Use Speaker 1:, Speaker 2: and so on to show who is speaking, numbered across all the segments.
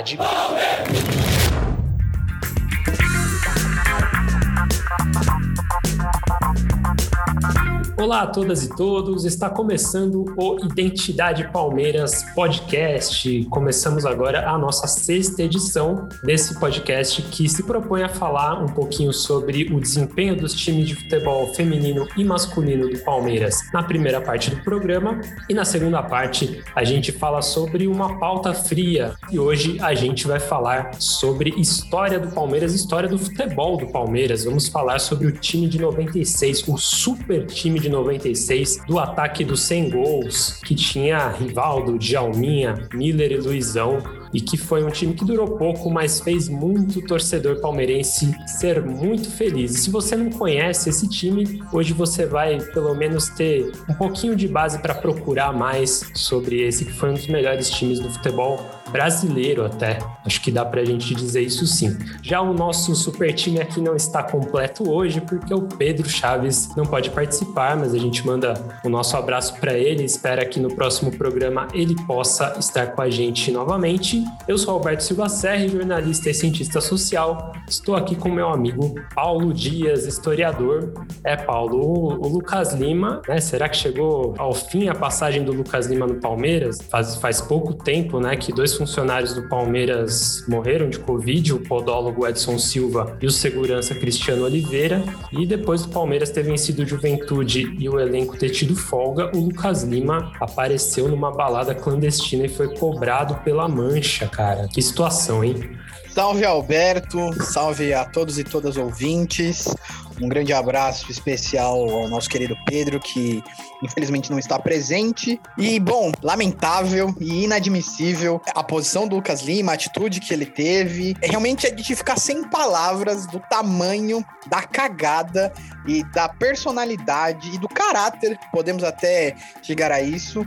Speaker 1: Identidade. Olá a todas e todos, está começando o Identidade Palmeiras Podcast. Começamos agora a nossa sexta edição desse podcast que se propõe a falar um pouquinho sobre o desempenho dos times de futebol feminino e masculino do Palmeiras na primeira parte do programa e na segunda parte a gente fala sobre uma pauta fria e hoje a gente vai falar sobre história do Palmeiras, história do futebol do Palmeiras. Vamos falar sobre o time de 96, o super time de 96 do ataque dos 100 gols, que tinha Rivaldo, Djalminha, Miller e Luizão, e que foi um time que durou pouco, mas fez muito torcedor palmeirense ser muito feliz. E se você não conhece esse time, hoje você vai pelo menos ter um pouquinho de base para procurar mais sobre esse que foi um dos melhores times do futebol brasileiro até. Acho que dá para a gente dizer isso sim. Já o nosso super time aqui não está completo hoje porque o Pedro Chaves não pode participar, mas a gente manda o nosso abraço para ele. Espera que no próximo programa ele possa estar com a gente novamente. Eu sou Alberto Silva Serra, jornalista e cientista social. Estou aqui com meu amigo Paulo Dias, historiador. É, Paulo, o, Lucas Lima, né? Será que chegou ao fim a passagem do Lucas Lima no Palmeiras? Faz, faz pouco tempo, né, que dois funcionários do Palmeiras morreram de Covid, o podólogo Edson Silva e o segurança Cristiano Oliveira. E depois do Palmeiras ter vencido o Juventude e o elenco ter tido folga, o Lucas Lima apareceu numa balada clandestina e foi cobrado pela mancha, cara. Que situação, hein?
Speaker 2: Salve Alberto, salve a todos e todas ouvintes. Um grande abraço especial ao nosso querido Pedro, que infelizmente não está presente. E, bom, lamentável e inadmissível a posição do Lucas Lima, a atitude que ele teve. Realmente é de ficar sem palavras do tamanho da cagada e da personalidade e do caráter, podemos até chegar a isso,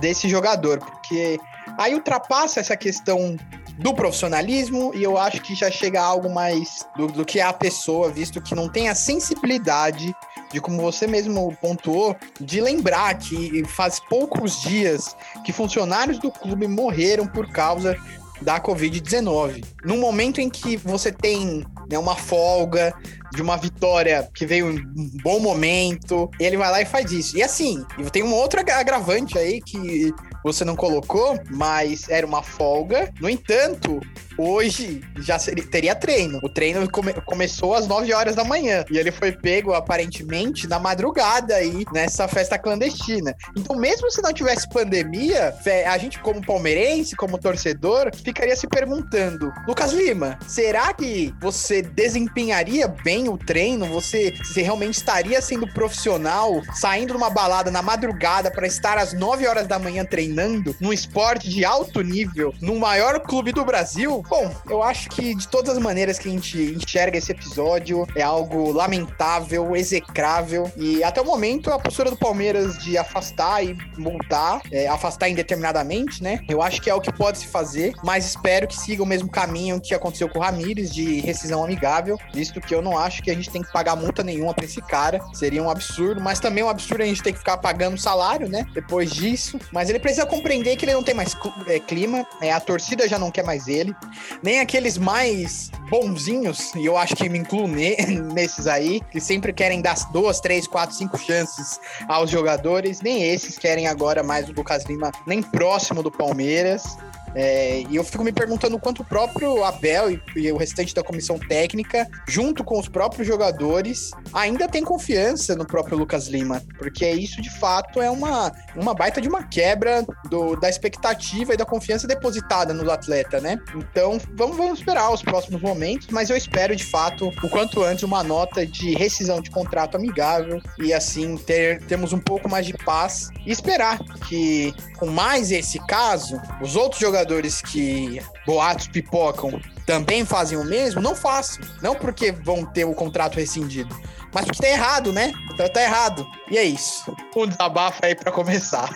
Speaker 2: desse jogador, porque aí ultrapassa essa questão do profissionalismo e eu acho que já chega a algo mais do, do que a pessoa, visto que não tem a sensibilidade de como você mesmo pontuou, de lembrar que faz poucos dias que funcionários do clube morreram por causa da Covid-19. No momento em que você tem né, uma folga de uma vitória que veio em um bom momento, ele vai lá e faz isso. E assim, tem um outro agravante aí que você não colocou, mas era uma folga. No entanto, hoje já seria, teria treino. O treino come, começou às 9 horas da manhã e ele foi pego aparentemente na madrugada aí nessa festa clandestina. Então, mesmo se não tivesse pandemia, a gente como palmeirense, como torcedor, ficaria se perguntando: Lucas Lima, será que você desempenharia bem o treino? Você, você realmente estaria sendo profissional, saindo numa balada na madrugada para estar às 9 horas da manhã treinando num esporte de alto nível, no maior clube do Brasil? Bom, eu acho que de todas as maneiras que a gente enxerga esse episódio é algo lamentável, execrável e até o momento a postura do Palmeiras de afastar e multar, é, afastar indeterminadamente, né? Eu acho que é o que pode se fazer, mas espero que siga o mesmo caminho que aconteceu com o Ramires de rescisão amigável, visto que eu não acho que a gente tem que pagar multa nenhuma para esse cara, seria um absurdo, mas também é um absurdo a gente ter que ficar pagando salário, né? Depois disso, mas ele precisa compreender que ele não tem mais é, clima, é, a torcida já não quer mais ele nem aqueles mais bonzinhos, e eu acho que me incluo ne nesses aí, que sempre querem dar duas, três, quatro, cinco chances aos jogadores, nem esses querem agora mais o Lucas Lima nem próximo do Palmeiras. É, e eu fico me perguntando quanto o próprio Abel e, e, o restante da comissão técnica, junto com os próprios jogadores, ainda tem confiança no próprio Lucas Lima, porque isso de fato é uma, uma baita de uma quebra do, da expectativa e da confiança depositada no atleta, né? Então vamos, vamos esperar os próximos momentos, mas eu espero de fato o quanto antes uma nota de rescisão de contrato amigável e assim ter temos um pouco mais de paz e esperar que com mais esse caso, os outros jogadores jogadores que boatos pipocam também fazem o mesmo, não façam. Não porque vão ter o contrato rescindido, mas porque tá errado, né? Então tá errado. E é isso. Um desabafo aí para começar.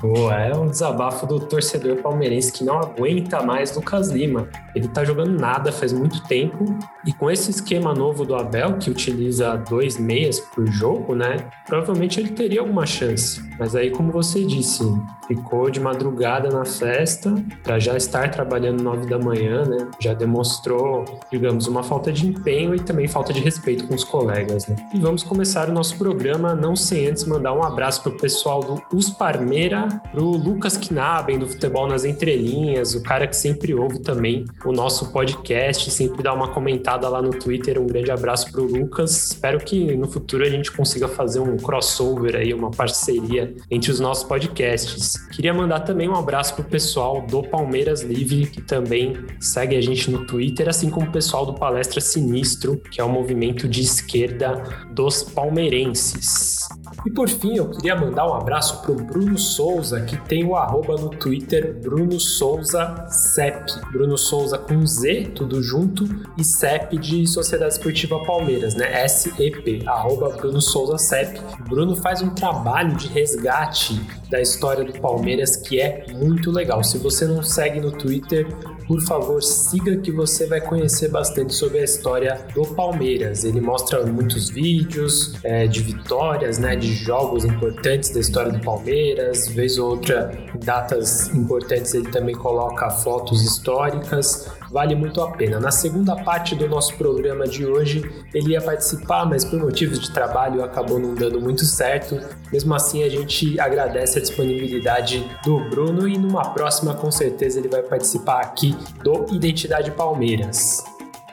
Speaker 1: Pô, é um desabafo do torcedor palmeirense que não aguenta mais Lucas Lima. Ele tá jogando nada faz muito tempo e com esse esquema novo do Abel, que utiliza dois meias por jogo, né? Provavelmente ele teria alguma chance. Mas aí, como você disse, ficou de madrugada na festa para já estar trabalhando nove da manhã, né? Já demonstrou, digamos, uma falta de empenho e também falta de respeito com os colegas, né? E vamos começar o nosso programa não sem antes mandar um abraço pro pessoal do Us Parmeira pro Lucas Knaben, do Futebol nas Entrelinhas, o cara que sempre ouve também o nosso podcast, sempre dá uma comentada lá no Twitter. Um grande abraço pro Lucas. Espero que no futuro a gente consiga fazer um crossover aí, uma parceria entre os nossos podcasts. Queria mandar também um abraço pro pessoal do Palmeiras Livre, que também segue a gente no Twitter, assim como o pessoal do Palestra Sinistro, que é o movimento de esquerda dos palmeirenses. E por fim, eu queria mandar um abraço pro Bruno Souza, que tem o arroba no Twitter Bruno Souza CEP. Bruno Souza com Z, tudo junto, e CEP de Sociedade Esportiva Palmeiras, né? SEP, arroba Bruno Souza CEP. O Bruno faz um trabalho de resgate da história do Palmeiras que é muito legal. Se você não segue no Twitter, por favor, siga que você vai conhecer bastante sobre a história do Palmeiras. Ele mostra muitos vídeos é, de vitórias, né, de jogos importantes da história do Palmeiras, vez ou outra, datas importantes ele também coloca fotos históricas vale muito a pena. Na segunda parte do nosso programa de hoje, ele ia participar, mas por motivos de trabalho acabou não dando muito certo. Mesmo assim, a gente agradece a disponibilidade do Bruno e numa próxima, com certeza, ele vai participar aqui do Identidade Palmeiras.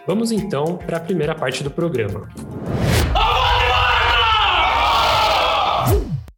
Speaker 1: Vamos então para a primeira parte do programa.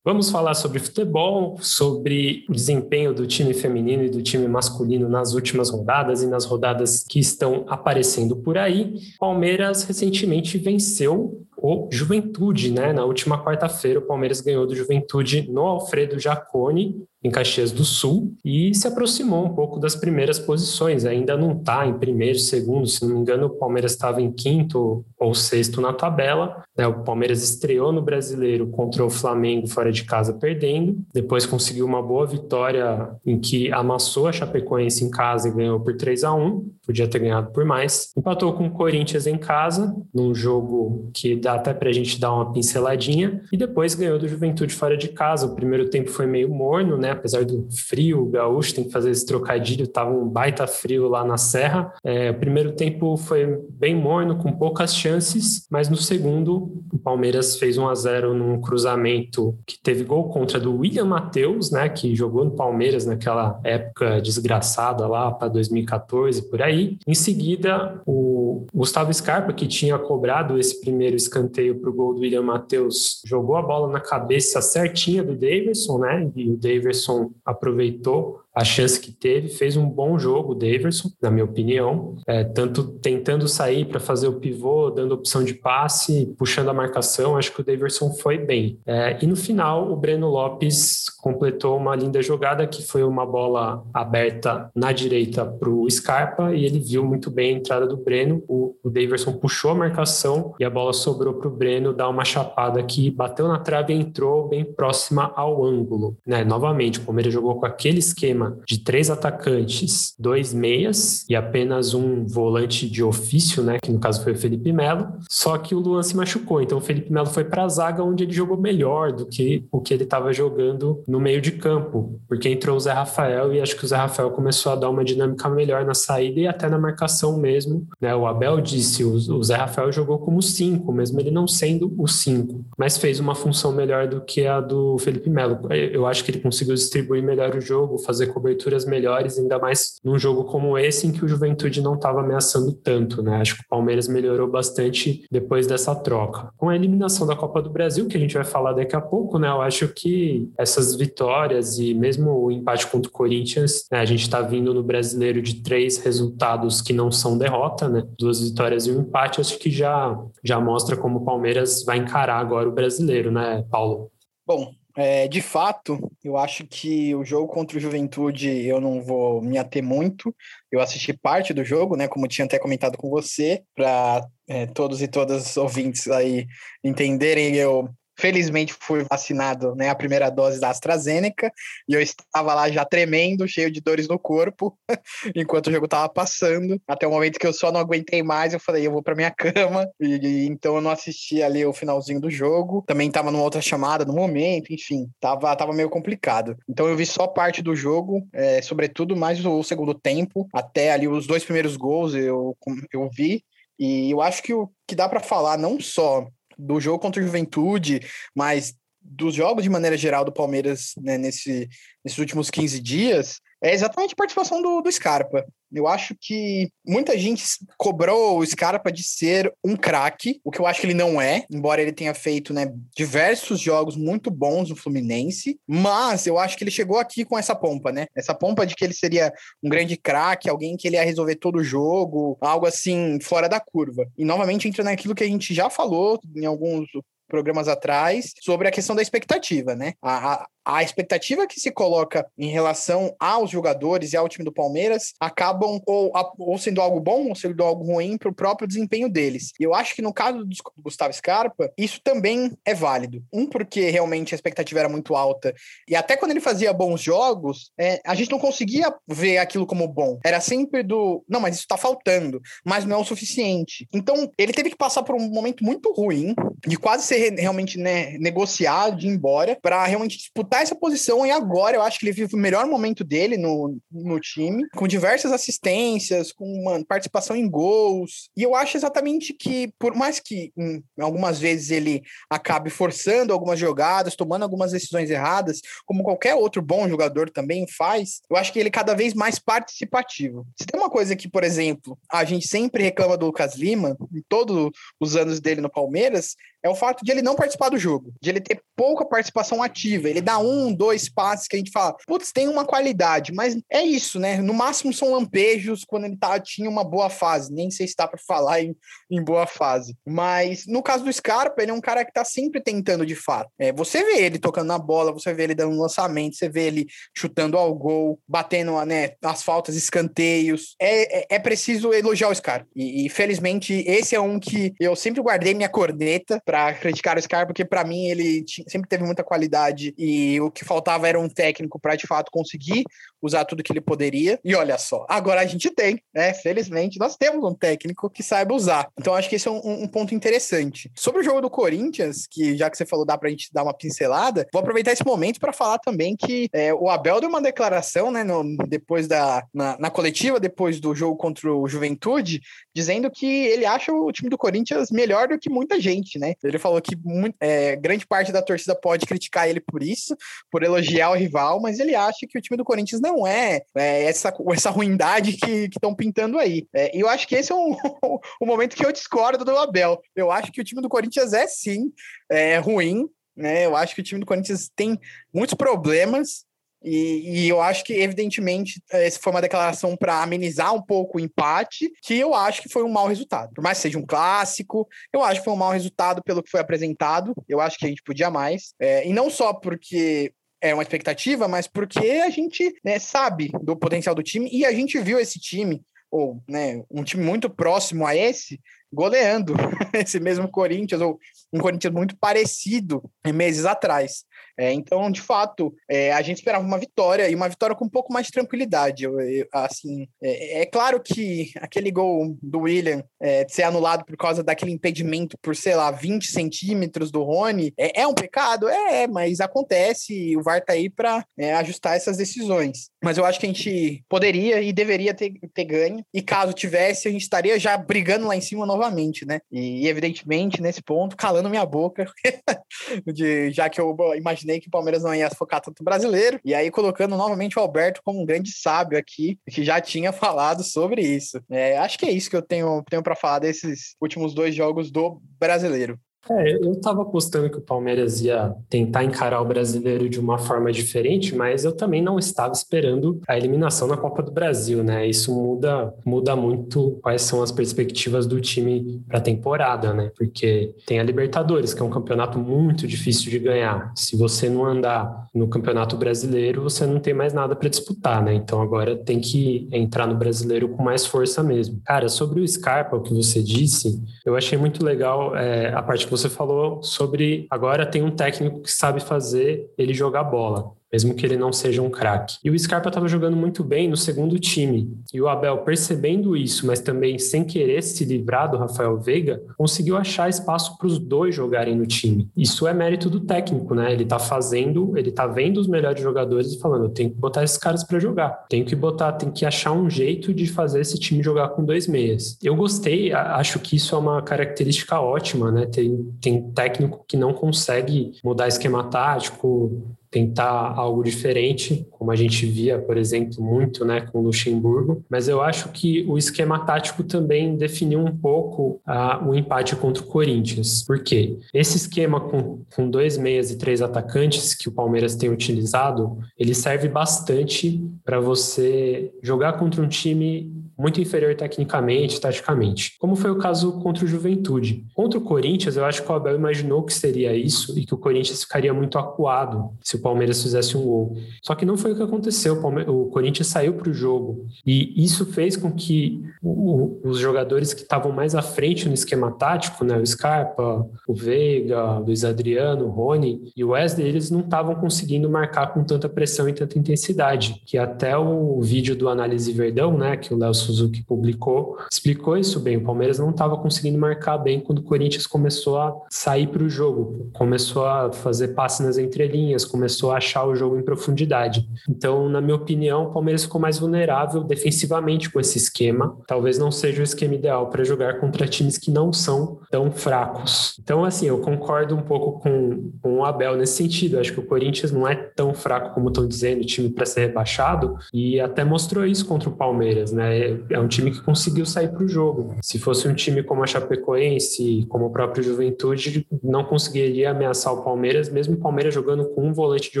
Speaker 1: Vamos falar sobre futebol, sobre o desempenho do time feminino e do time masculino nas últimas rodadas e nas rodadas que estão aparecendo por aí. Palmeiras recentemente venceu o Juventude, né? Na última quarta-feira, o Palmeiras ganhou do Juventude no Alfredo Jaconi em Caxias do Sul e se aproximou um pouco das primeiras posições. Ainda não está em primeiro, segundo, se não me engano, o Palmeiras estava em quinto ou sexto na tabela. Né? O Palmeiras estreou no Brasileiro contra o Flamengo fora de casa perdendo, depois conseguiu uma boa vitória em que amassou a Chapecoense em casa e ganhou por 3 a 1 podia ter ganhado por mais. Empatou com o Corinthians em casa, num jogo que dá até para a gente dar uma pinceladinha, e depois ganhou do Juventude fora de casa. O primeiro tempo foi meio morno, né? Apesar do frio, o gaúcho tem que fazer esse trocadilho, tava um baita frio lá na Serra. É, o primeiro tempo foi bem morno, com poucas chances, mas no segundo, o Palmeiras fez 1 a 0 num cruzamento que teve gol contra do William Matheus, né? Que jogou no Palmeiras naquela época desgraçada lá para 2014, por aí aí, em seguida, o Gustavo Scarpa, que tinha cobrado esse primeiro escanteio para o gol do William Matheus, jogou a bola na cabeça certinha do Davidson, né? E o Davidson aproveitou a chance que teve, fez um bom jogo o Daverson, na minha opinião, é, tanto tentando sair para fazer o pivô, dando opção de passe, puxando a marcação, acho que o Daverson foi bem. É, e no final, o Breno Lopes completou uma linda jogada que foi uma bola aberta na direita para o Scarpa e ele viu muito bem a entrada do Breno. O, o Daverson puxou a marcação e a bola sobrou para o Breno dar uma chapada que bateu na trave e entrou bem próxima ao ângulo. Né? Novamente, o Palmeiras jogou com aquele esquema esquema de três atacantes, dois meias e apenas um volante de ofício, né, que no caso foi o Felipe Melo. Só que o Luan se machucou, então o Felipe Melo foi para a zaga onde ele jogou melhor do que o que ele estava jogando no meio de campo, porque entrou o Zé Rafael e acho que o Zé Rafael começou a dar uma dinâmica melhor na saída e até na marcação mesmo. Né? O Abel disse, o Zé Rafael jogou como cinco, mesmo ele não sendo o cinco, mas fez uma função melhor do que a do Felipe Melo. Eu acho que ele conseguiu distribuir melhor o jogo, fazer coberturas melhores, ainda mais num jogo como esse em que o Juventude não estava ameaçando tanto, né? Acho que o Palmeiras melhorou bastante depois dessa troca. Com a eliminação da Copa do Brasil, que a gente vai falar daqui a pouco, né? Eu acho que essas vitórias e mesmo o empate contra o Corinthians, né? a gente está vindo no brasileiro de três resultados que não são derrota, né? Duas vitórias e um empate, acho que já, já mostra como o Palmeiras vai encarar agora o brasileiro, né, Paulo?
Speaker 2: Bom, É, de fato, eu acho que o jogo contra o Juventude eu não vou me ater muito. Eu assisti parte do jogo, né? Como tinha até comentado com você, para é, todos e todas os ouvintes aí entenderem, eu Felizmente fui vacinado, né, a primeira dose da AstraZeneca, e eu estava lá já tremendo, cheio de dores no corpo, enquanto o jogo estava passando, até o momento que eu só não aguentei mais, eu falei, eu vou para minha cama, e, e, então eu não assisti ali o finalzinho do jogo, também estava numa outra chamada no momento, enfim, tava, tava meio complicado. Então eu vi só parte do jogo, é, sobretudo mais o segundo tempo, até ali os dois primeiros gols eu, eu vi, e eu acho que o que dá para falar não só do jogo contra o Juventude, mas dos jogos de maneira geral do Palmeiras né, nesse, nesses últimos 15 dias, é exatamente a participação do, do Scarpa. Eu acho que muita gente cobrou o Scarpa de ser um craque, o que eu acho que ele não é, embora ele tenha feito né, diversos jogos muito bons no Fluminense, mas eu acho que ele chegou aqui com essa pompa, né? Essa pompa de que ele seria um grande craque, alguém que ele ia resolver todo o jogo, algo assim fora da curva. E novamente entra naquilo que a gente já falou em alguns programas atrás sobre a questão da expectativa, né? A, a, a expectativa que se coloca em relação aos jogadores e ao time do Palmeiras acabam ou, ou sendo algo bom ou sendo algo ruim para o próprio desempenho deles. E eu acho que no caso do Gustavo Scarpa, isso também é válido. Um, porque realmente a expectativa era muito alta, e até quando ele fazia bons jogos, é, a gente não conseguia ver aquilo como bom. Era sempre do, não, mas isso está faltando, mas não é o suficiente. Então, ele teve que passar por um momento muito ruim, de quase ser realmente né, negociado, de ir embora, para realmente disputar essa posição e agora eu acho que ele vive o melhor momento dele no, no time, com diversas assistências, com uma participação em gols. E eu acho exatamente que, por mais que em algumas vezes ele acabe forçando algumas jogadas, tomando algumas decisões erradas, como qualquer outro bom jogador também faz, eu acho que ele é cada vez mais participativo. Se tem uma coisa que, por exemplo, a gente sempre reclama do Lucas Lima, em todos os anos dele no Palmeiras, é o fato de ele não participar do jogo, de ele ter pouca participação ativa. Ele dá um, dois passes que a gente fala, putz, tem uma qualidade, mas é isso, né? No máximo são lampejos quando ele tá, tinha uma boa fase. Nem sei se dá para falar em, em boa fase. Mas no caso do Scarpa, ele é um cara que tá sempre tentando de fato. É, você vê ele tocando na bola, você vê ele dando lançamento, você vê ele chutando ao gol, batendo né, as faltas, escanteios. É, é, é preciso elogiar o Scarpa. E, e felizmente esse é um que eu sempre guardei minha corneta para criticar o Scar, porque para mim ele sempre teve muita qualidade e o que faltava era um técnico para de fato conseguir usar tudo que ele poderia. E olha só, agora a gente tem, né? Felizmente, nós temos um técnico que saiba usar. Então acho que esse é um, um ponto interessante. Sobre o jogo do Corinthians, que já que você falou, dá pra gente dar uma pincelada, vou aproveitar esse momento para falar também que é, o Abel deu uma declaração, né, no, depois da na, na coletiva, depois do jogo contra o Juventude, dizendo que ele acha o time do Corinthians melhor do que muita gente, né? Ele falou que muito, é, grande parte da torcida pode criticar ele por isso, por elogiar o rival, mas ele acha que o time do Corinthians não é, é essa, essa ruindade que estão pintando aí. É, e eu acho que esse é um, um momento que eu discordo do Abel. Eu acho que o time do Corinthians é sim é, ruim, né? Eu acho que o time do Corinthians tem muitos problemas, e, e, eu acho que, evidentemente, essa foi uma declaração para amenizar um pouco o empate, que eu acho que foi um mau resultado. Por mais que seja um clássico, eu acho que foi um mau resultado pelo que foi apresentado. Eu acho que a gente podia mais. É, e não só porque é uma expectativa, mas porque a gente né, sabe do potencial do time e a gente viu esse time, ou né, um time muito próximo a esse, goleando esse mesmo Corinthians, ou um Corinthians muito parecido meses atrás. É, então, de fato, é, a gente esperava uma vitória e uma vitória com um pouco mais de tranquilidade. Eu, eu, assim, é, é, claro que aquele gol do William é, ser anulado por causa daquele impedimento por, sei lá, 20 centímetros do Rony é, é um pecado? É, mas acontece e o VAR tá aí para é, ajustar essas decisões. Mas eu acho que a gente poderia e deveria ter, ter ganho, e caso tivesse, a gente estaria já brigando lá em cima novamente, né? E, evidentemente, nesse ponto, calando minha boca, de, já que eu imagino imaginei que o Palmeiras não ia focar tanto brasileiro. E aí colocando novamente o Alberto como um grande sábio aqui, que já tinha falado sobre isso. É, acho que é isso que eu tenho, tenho para falar desses últimos dois jogos do brasileiro.
Speaker 1: É, eu estava apostando que o Palmeiras ia tentar encarar o brasileiro de uma forma diferente, mas eu também não estava esperando a eliminação na Copa do Brasil, né? Isso muda, muda muito quais são as perspectivas do time para a temporada, né? Porque tem a Libertadores, que é um campeonato muito difícil de ganhar. Se você não andar no Campeonato Brasileiro, você não tem mais nada para disputar, né? Então agora tem que entrar no brasileiro com mais força mesmo. Cara, sobre o Scarpa, o que você disse, eu achei muito legal é, a parte que você falou sobre agora tem um técnico que sabe fazer ele jogar bola mesmo que ele não seja um craque. E o Scarpa estava jogando muito bem no segundo time. E o Abel, percebendo isso, mas também sem querer se livrar do Rafael Veiga, conseguiu achar espaço para os dois jogarem no time. Isso é mérito do técnico, né? Ele está fazendo, ele está vendo os melhores jogadores e falando: eu tenho que botar esses caras para jogar. Tenho que botar, tem que achar um jeito de fazer esse time jogar com dois meias. Eu gostei, acho que isso é uma característica ótima, né? Tem, tem técnico que não consegue mudar esquema tático, tentar algo diferente, como a gente via, por exemplo, muito né, com Luxemburgo. Mas eu acho que o esquema tático também definiu um pouco uh, o empate contra o Corinthians. Por quê? Esse esquema com, com dois meias e três atacantes que o Palmeiras tem utilizado, ele serve bastante para você jogar contra um time muito inferior tecnicamente, taticamente, como foi o caso contra o Juventude. Contra o Corinthians, eu acho que o Abel imaginou que seria isso e que o Corinthians ficaria muito acuado se o Palmeiras fizesse um gol. Só que não foi o que aconteceu. O, o Corinthians saiu para o jogo e isso fez com que o, os jogadores que estavam mais à frente no esquema tático, né, o Scarpa, o Veiga, o Luiz Adriano, o Rony e o Wesley, eles não estavam conseguindo marcar com tanta pressão e tanta intensidade, que até o vídeo do Análise Verdão, né, que o Léo Suzuki publicou, explicou isso bem. O Palmeiras não estava conseguindo marcar bem quando o Corinthians começou a sair para o jogo, começou a fazer passes nas entrelinhas, começou a achar o jogo em profundidade. Então, na minha opinião, o Palmeiras ficou mais vulnerável defensivamente com esse esquema. Talvez não seja o esquema ideal para jogar contra times que não são tão fracos. Então, assim, eu concordo um pouco com, com o Abel nesse sentido. Eu acho que o Corinthians não é tão fraco como estão dizendo, time para ser rebaixado, e até mostrou isso contra o Palmeiras, né? É um time que conseguiu sair para o jogo. Se fosse um time como a Chapecoense, como o próprio Juventude, não conseguiria ameaçar o Palmeiras, mesmo o Palmeiras jogando com um volante de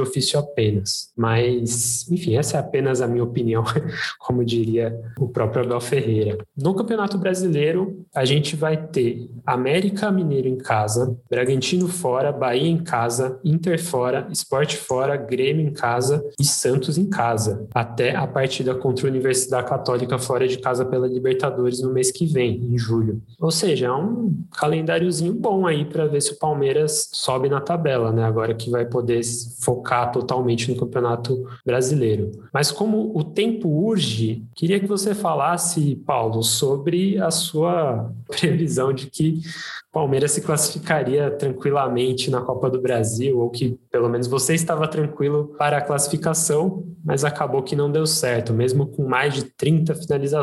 Speaker 1: ofício apenas. Mas, enfim, essa é apenas a minha opinião, como diria o próprio Abel Ferreira. No Campeonato Brasileiro, a gente vai ter América Mineiro em casa, Bragantino fora, Bahia em casa, Inter fora, Esporte fora, Grêmio em casa e Santos em casa, até a partida contra a Universidade Católica fora fora de casa pela Libertadores no mês que vem, em julho. Ou seja, é um calendáriozinho bom aí para ver se o Palmeiras sobe na tabela, né? Agora que vai poder focar totalmente no Campeonato Brasileiro. Mas como o tempo urge, queria que você falasse, Paulo, sobre a sua previsão de que Palmeiras se classificaria tranquilamente na Copa do Brasil, ou que pelo menos você estava tranquilo para a classificação, mas acabou que não deu certo. Mesmo com mais de 30 finalizações,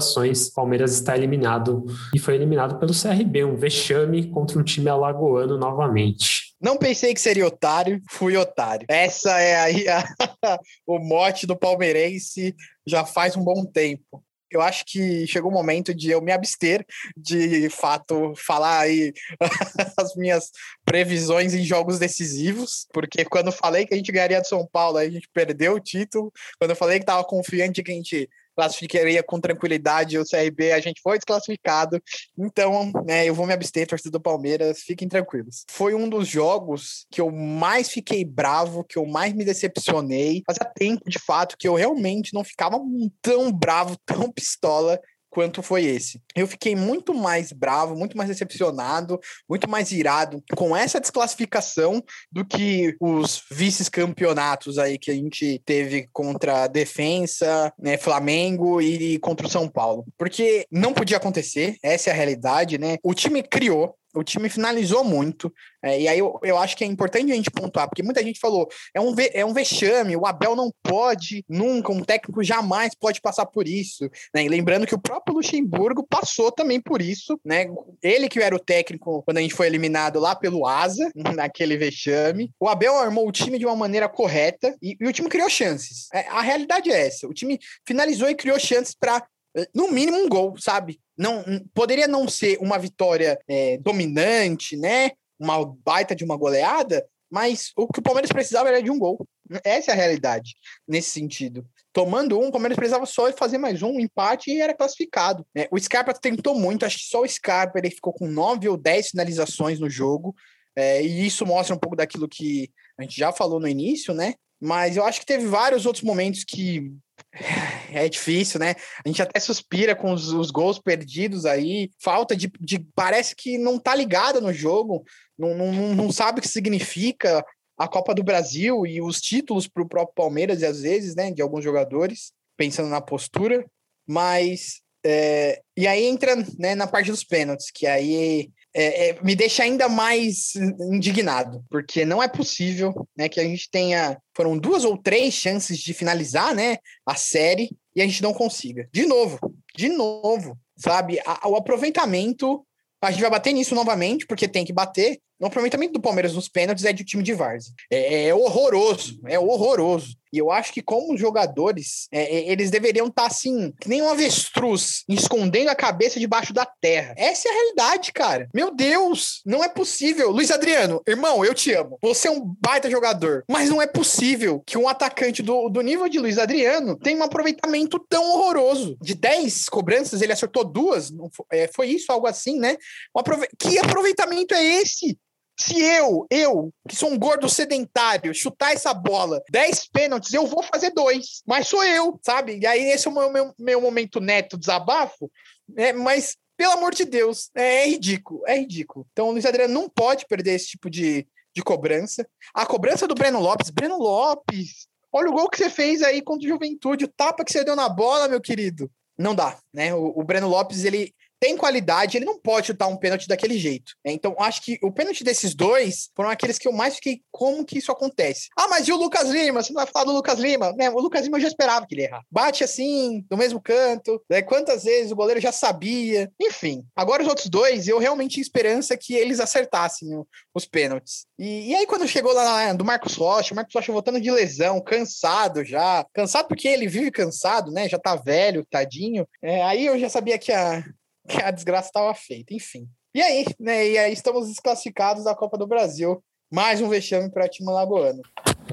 Speaker 1: Palmeiras está eliminado e foi eliminado pelo CRB, um vexame contra um time alagoano novamente.
Speaker 2: Não pensei que seria otário, fui otário. Essa é aí a, o mote do palmeirense já faz um bom tempo eu acho que chegou o momento de eu me abster de fato falar aí as minhas previsões em jogos decisivos, porque quando falei que a gente ganharia do São Paulo, a gente perdeu o título. Quando eu falei que estava confiante que a gente classificaria com tranquilidade o CRB, a gente foi desclassificado. Então, né, eu vou me abster, torcida do Palmeiras, fiquem tranquilos. Foi um dos jogos que eu mais fiquei bravo, que eu mais me decepcionei. Fazia tempo, de fato, que eu realmente não ficava tão bravo, tão pistola quanto foi esse. Eu fiquei muito mais bravo, muito mais decepcionado, muito mais irado com essa desclassificação do que os vice-campeonatos aí que a gente teve contra a Defensa, né, Flamengo e contra o São Paulo. Porque não podia acontecer, essa é a realidade, né? O time criou, o time finalizou muito. É, e aí eu, eu acho que é importante a gente pontuar, porque muita gente falou: é um, ve, é um vexame, o Abel não pode, nunca, um técnico jamais pode passar por isso. Né? E lembrando que o próprio Luxemburgo passou também por isso, né? Ele que era o técnico quando a gente foi eliminado lá pelo Asa, naquele vexame. O Abel armou o time de uma maneira correta e, e o time criou chances. É, a realidade é essa: o time finalizou e criou chances para no mínimo um gol, sabe? Não poderia não ser uma vitória é, dominante, né? uma baita de uma goleada, mas o que o Palmeiras precisava era de um gol. Essa é a realidade nesse sentido. Tomando um, o Palmeiras precisava só fazer mais um, um empate e era classificado. É, o Scarpa tentou muito, acho que só o Scarpa ele ficou com nove ou dez finalizações no jogo. É, e isso mostra um pouco daquilo que a gente já falou no início, né? Mas eu acho que teve vários outros momentos que é difícil, né? A gente até suspira com os, os gols perdidos aí, falta de, de, Parece que não tá ligada no jogo, não, não, não sabe o que significa a Copa do Brasil e os títulos para o próprio Palmeiras, e às vezes, né, de alguns jogadores, pensando na postura. Mas. É, e aí entra né, na parte dos pênaltis, que aí é, é, me deixa ainda mais indignado, porque não é possível né, que a gente tenha. Foram duas ou três chances de finalizar né, a série e a gente não consiga. De novo, de novo, sabe? A, o aproveitamento. A gente vai bater nisso novamente, porque tem que bater. O aproveitamento do Palmeiras nos pênaltis é de time de Várzea. É, é horroroso, é horroroso. E eu acho que, como jogadores, é, é, eles deveriam estar tá, assim, que nem um avestruz, escondendo a cabeça debaixo da terra. Essa é a realidade, cara. Meu Deus, não é possível. Luiz Adriano, irmão, eu te amo. Você é um baita jogador. Mas não é possível que um atacante do, do nível de Luiz Adriano tenha um aproveitamento tão horroroso. De 10 cobranças, ele acertou duas. Foi, é, foi isso, algo assim, né? Um aprove... Que aproveitamento é esse? Se eu, eu, que sou um gordo sedentário, chutar essa bola 10 pênaltis, eu vou fazer dois. Mas sou eu, sabe? E aí esse é o meu, meu, meu momento neto, desabafo. É, mas, pelo amor de Deus, é, é ridículo, é ridículo. Então o Luiz Adriano não pode perder esse tipo de, de cobrança. A cobrança do Breno Lopes, Breno Lopes, olha o gol que você fez aí contra o Juventude, o tapa que você deu na bola, meu querido. Não dá, né? O, o Breno Lopes, ele, tem qualidade, ele não pode chutar um pênalti daquele jeito. Né? Então, acho que o pênalti desses dois foram aqueles que eu mais fiquei, como que isso acontece? Ah, mas e o Lucas Lima? Você não vai falar do Lucas Lima? Né? O Lucas Lima eu já esperava que ele errar. Bate assim, no mesmo canto, né? quantas vezes o goleiro já sabia. Enfim, agora os outros dois, eu realmente tinha esperança que eles acertassem os pênaltis. E, e aí, quando chegou lá do Marcos Rocha, o Marcos Rocha voltando de lesão, cansado já, cansado porque ele vive cansado, né? Já tá velho, tadinho. É, aí eu já sabia que a, que a desgraça estava feita, enfim. E aí, né? E aí estamos desclassificados da Copa do Brasil. Mais um vexame para time lagoano.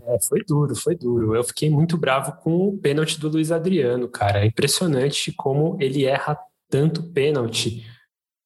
Speaker 1: É, foi duro, foi duro. Eu fiquei muito bravo com o pênalti do Luiz Adriano, cara. É impressionante como ele erra tanto pênalti.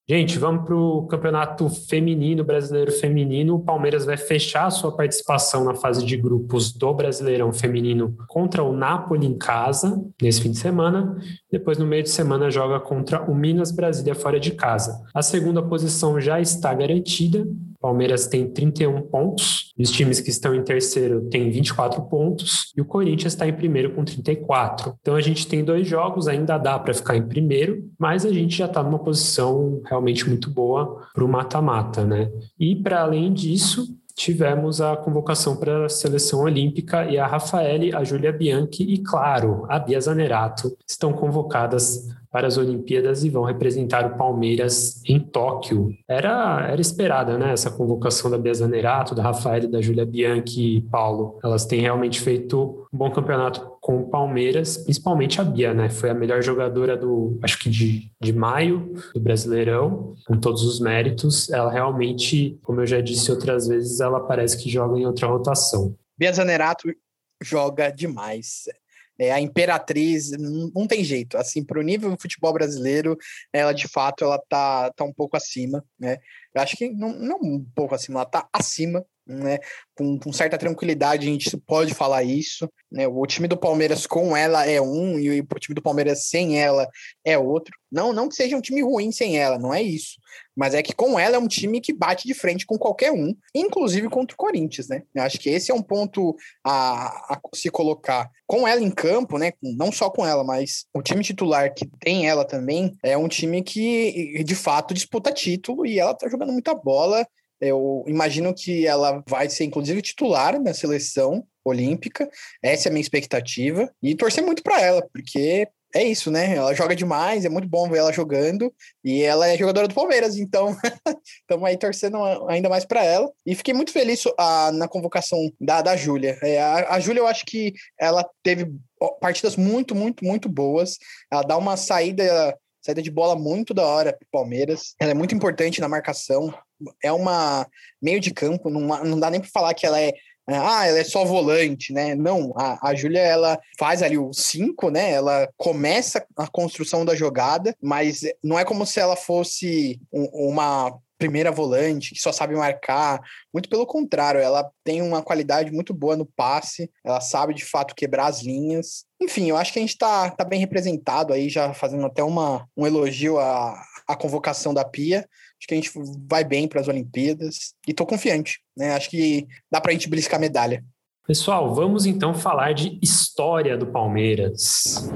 Speaker 1: Gente, vamos para o campeonato feminino, brasileiro feminino. O Palmeiras vai fechar a sua participação na fase de grupos do Brasileirão Feminino contra o Napoli em casa, nesse fim de semana. Depois, no meio de semana, joga contra o Minas Brasília fora de casa. A segunda posição já está garantida. Palmeiras tem 31 pontos, os times que estão em terceiro têm 24 pontos e o Corinthians está em primeiro com 34. Então a gente tem dois jogos, ainda dá para ficar em primeiro, mas a gente já está numa posição realmente muito boa para o mata-mata, né? E para além disso, tivemos a convocação para a seleção olímpica e a Rafaele, a Júlia Bianchi e, claro, a Bia Zanerato estão convocadas para as Olimpíadas e vão representar o Palmeiras em Tóquio. Era, era esperada, né? Essa convocação da Bia Zanerato, da Rafael, da Júlia Bianchi e Paulo. Elas têm realmente feito um bom campeonato com o Palmeiras, principalmente a Bia, né? Foi a melhor jogadora do, acho que de, de maio, do Brasileirão, com todos os méritos. Ela realmente, como eu já disse outras vezes, ela parece que joga em outra rotação.
Speaker 2: Bia Zanerato joga demais. É, a Imperatriz não, tem jeito. Assim, para o nível do futebol brasileiro, ela de fato ela tá, tá um pouco acima, né? Eu acho que não, não um pouco acima, ela tá acima né? Com, com, certa tranquilidade a gente pode falar isso, né? O time do Palmeiras com ela é um e o time do Palmeiras sem ela é outro. Não, não que seja um time ruim sem ela, não é isso. Mas é que com ela é um time que bate de frente com qualquer um, inclusive contra o Corinthians, né? Eu acho que esse é um ponto a, a se colocar. Com ela em campo, né? Não só com ela, mas o time titular que tem ela também é um time que de fato disputa título e ela tá jogando muita bola eu imagino que ela vai ser, inclusive, titular na seleção olímpica. Essa é a minha expectativa. E torcer muito para ela, porque é isso, né? Ela joga demais, é muito bom ver ela jogando. E ela é jogadora do Palmeiras, então estamos aí torcendo ainda mais para ela. E fiquei muito feliz a, na convocação da, da Júlia. É, a, a Júlia, eu acho que ela teve partidas muito, muito, muito boas. Ela dá uma saída saída de bola muito da hora para Palmeiras. Ela é muito importante na marcação é uma meio de campo, não, não dá nem para falar que ela é ah, ela é só volante, né? Não, a, a Júlia, ela faz ali o 5, né? Ela começa a construção da jogada, mas não é como se ela fosse um, uma primeira volante, que só sabe marcar. Muito pelo contrário, ela tem uma qualidade muito boa no passe, ela sabe de fato quebrar as linhas. Enfim, eu acho que a gente está tá bem representado aí, já fazendo até uma, um elogio à, à convocação da Pia. Acho que a gente vai bem para as Olimpíadas e estou confiante, né? Acho que dá para a gente beliscar medalha.
Speaker 1: Pessoal, vamos então falar de história do Palmeiras.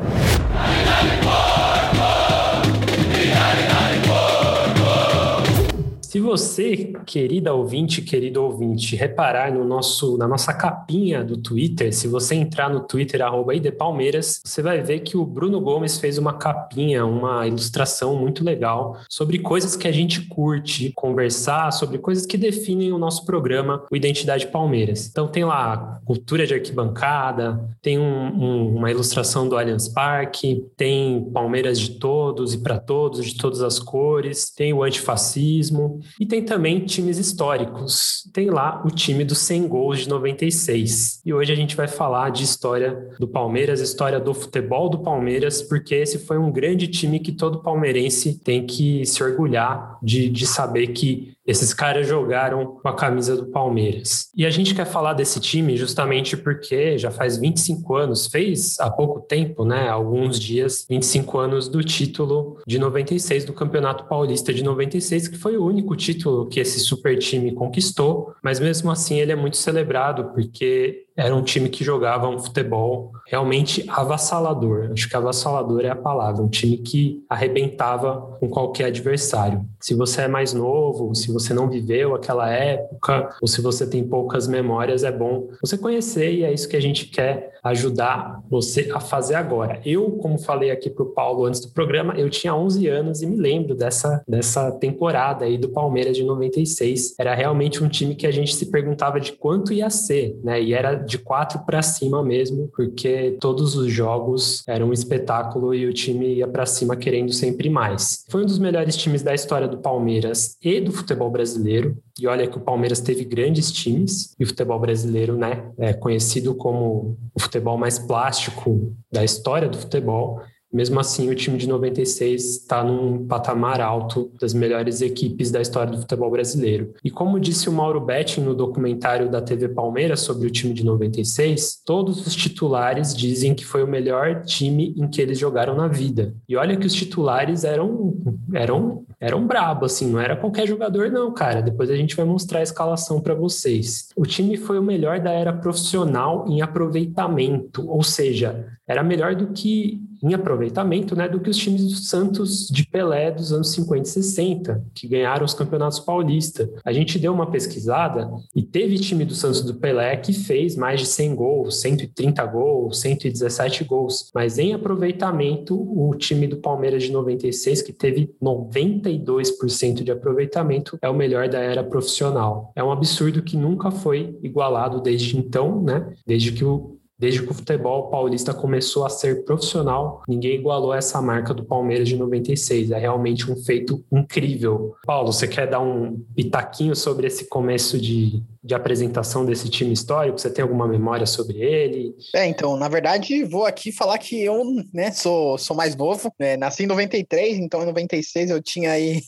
Speaker 1: Se você, querida ouvinte, querido ouvinte, reparar no nosso, na nossa capinha do Twitter, se você entrar no Twitter, arroba Palmeiras, você vai ver que o Bruno Gomes fez uma capinha, uma ilustração muito legal sobre coisas que a gente curte conversar, sobre coisas que definem o nosso programa, o Identidade Palmeiras. Então tem lá cultura de arquibancada, tem um, um, uma ilustração do Allianz Parque, tem Palmeiras de todos e para todos, de todas as cores, tem o antifascismo, e tem também times históricos. Tem lá o time dos 100 gols de 96. E hoje a gente vai falar de história do Palmeiras, história do futebol do Palmeiras, porque esse foi um grande time que todo palmeirense tem que se orgulhar de, de saber que esses caras jogaram com a camisa do Palmeiras. E a gente quer falar desse time justamente porque já faz 25 anos, fez há pouco tempo, né, alguns dias, 25 anos do título de 96 do Campeonato Paulista de 96, que foi o único título que esse super time conquistou, mas mesmo assim ele é muito celebrado porque era um time que jogava um futebol realmente avassalador. Acho que avassalador é a palavra, um time que arrebentava com qualquer adversário. Se você é mais novo, se você não viveu aquela época, ou se você tem poucas memórias, é bom você conhecer e é isso que a gente quer ajudar você a fazer agora. Eu, como falei aqui para o Paulo antes do programa, eu tinha 11 anos e me lembro dessa, dessa temporada aí do Palmeiras de 96. Era realmente um time que a gente se perguntava de quanto ia ser, né? E era de quatro para cima mesmo, porque todos os jogos eram um espetáculo e o time ia para cima querendo sempre mais. Foi um dos melhores times da história do Palmeiras e do futebol brasileiro. E olha que o Palmeiras teve grandes times e o futebol brasileiro, né, é conhecido como o futebol mais plástico da história do futebol. Mesmo assim, o time de 96 está num patamar alto das melhores equipes da história do futebol brasileiro. E como disse o Mauro Betti no documentário da TV Palmeiras sobre o time de 96, todos os titulares dizem que foi o melhor time em que eles jogaram na vida. E olha que os titulares eram eram eram brabo assim, não era qualquer jogador não, cara. Depois a gente vai mostrar a escalação para vocês. O time foi o melhor da era profissional em aproveitamento, ou seja, era melhor do que em aproveitamento, né, do que os times do Santos de Pelé dos anos 50 e 60, que ganharam os campeonatos paulistas. A gente deu uma pesquisada e teve time do Santos do Pelé que fez mais de 100 gols, 130 gols, 117 gols, mas em aproveitamento, o time do Palmeiras de 96, que teve 92% de aproveitamento, é o melhor da era profissional. É um absurdo que nunca foi igualado desde então, né? Desde que o Desde que o futebol paulista começou a ser profissional, ninguém igualou essa marca do Palmeiras de 96. É realmente um feito incrível. Paulo, você quer dar um pitaquinho sobre esse começo de, de apresentação desse time histórico? Você tem alguma memória sobre ele?
Speaker 2: É, então, na verdade, vou aqui falar que eu né, sou, sou mais novo. Né? Nasci em 93, então em 96 eu tinha aí.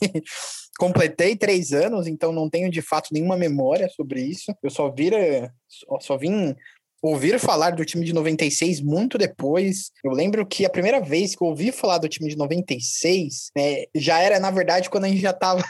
Speaker 2: completei três anos, então não tenho de fato nenhuma memória sobre isso. Eu só vira, só, só vim ouvir falar do time de 96 muito depois. Eu lembro que a primeira vez que eu ouvi falar do time de 96 né, já era, na verdade, quando a gente já estava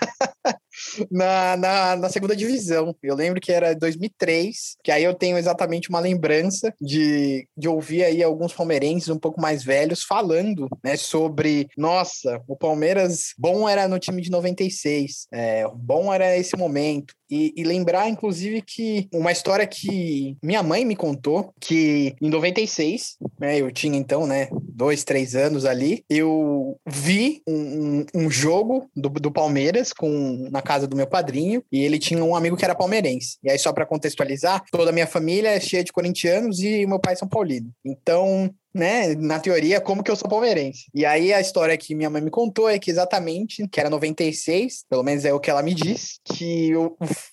Speaker 2: na, na, na, segunda divisão. Eu lembro que era 2003, que aí eu tenho exatamente uma lembrança de, de ouvir aí alguns palmeirenses um pouco mais velhos falando né, sobre, nossa, o Palmeiras bom era no time de 96, é, bom era esse momento. E, e, lembrar, inclusive, que uma história que minha mãe me contou, que em 96, né, eu tinha então, né, dois, três anos ali, eu vi um, um, um jogo do, do Palmeiras com, na casa do meu padrinho, e ele tinha um amigo que era palmeirense. E aí, só para contextualizar, toda a minha família é cheia de corintianos e meu pai é São Paulino. Então, né, na teoria, como que eu sou palmeirense. E aí a história que minha mãe me contou é que exatamente, que era 96, pelo menos é o que ela me disse, que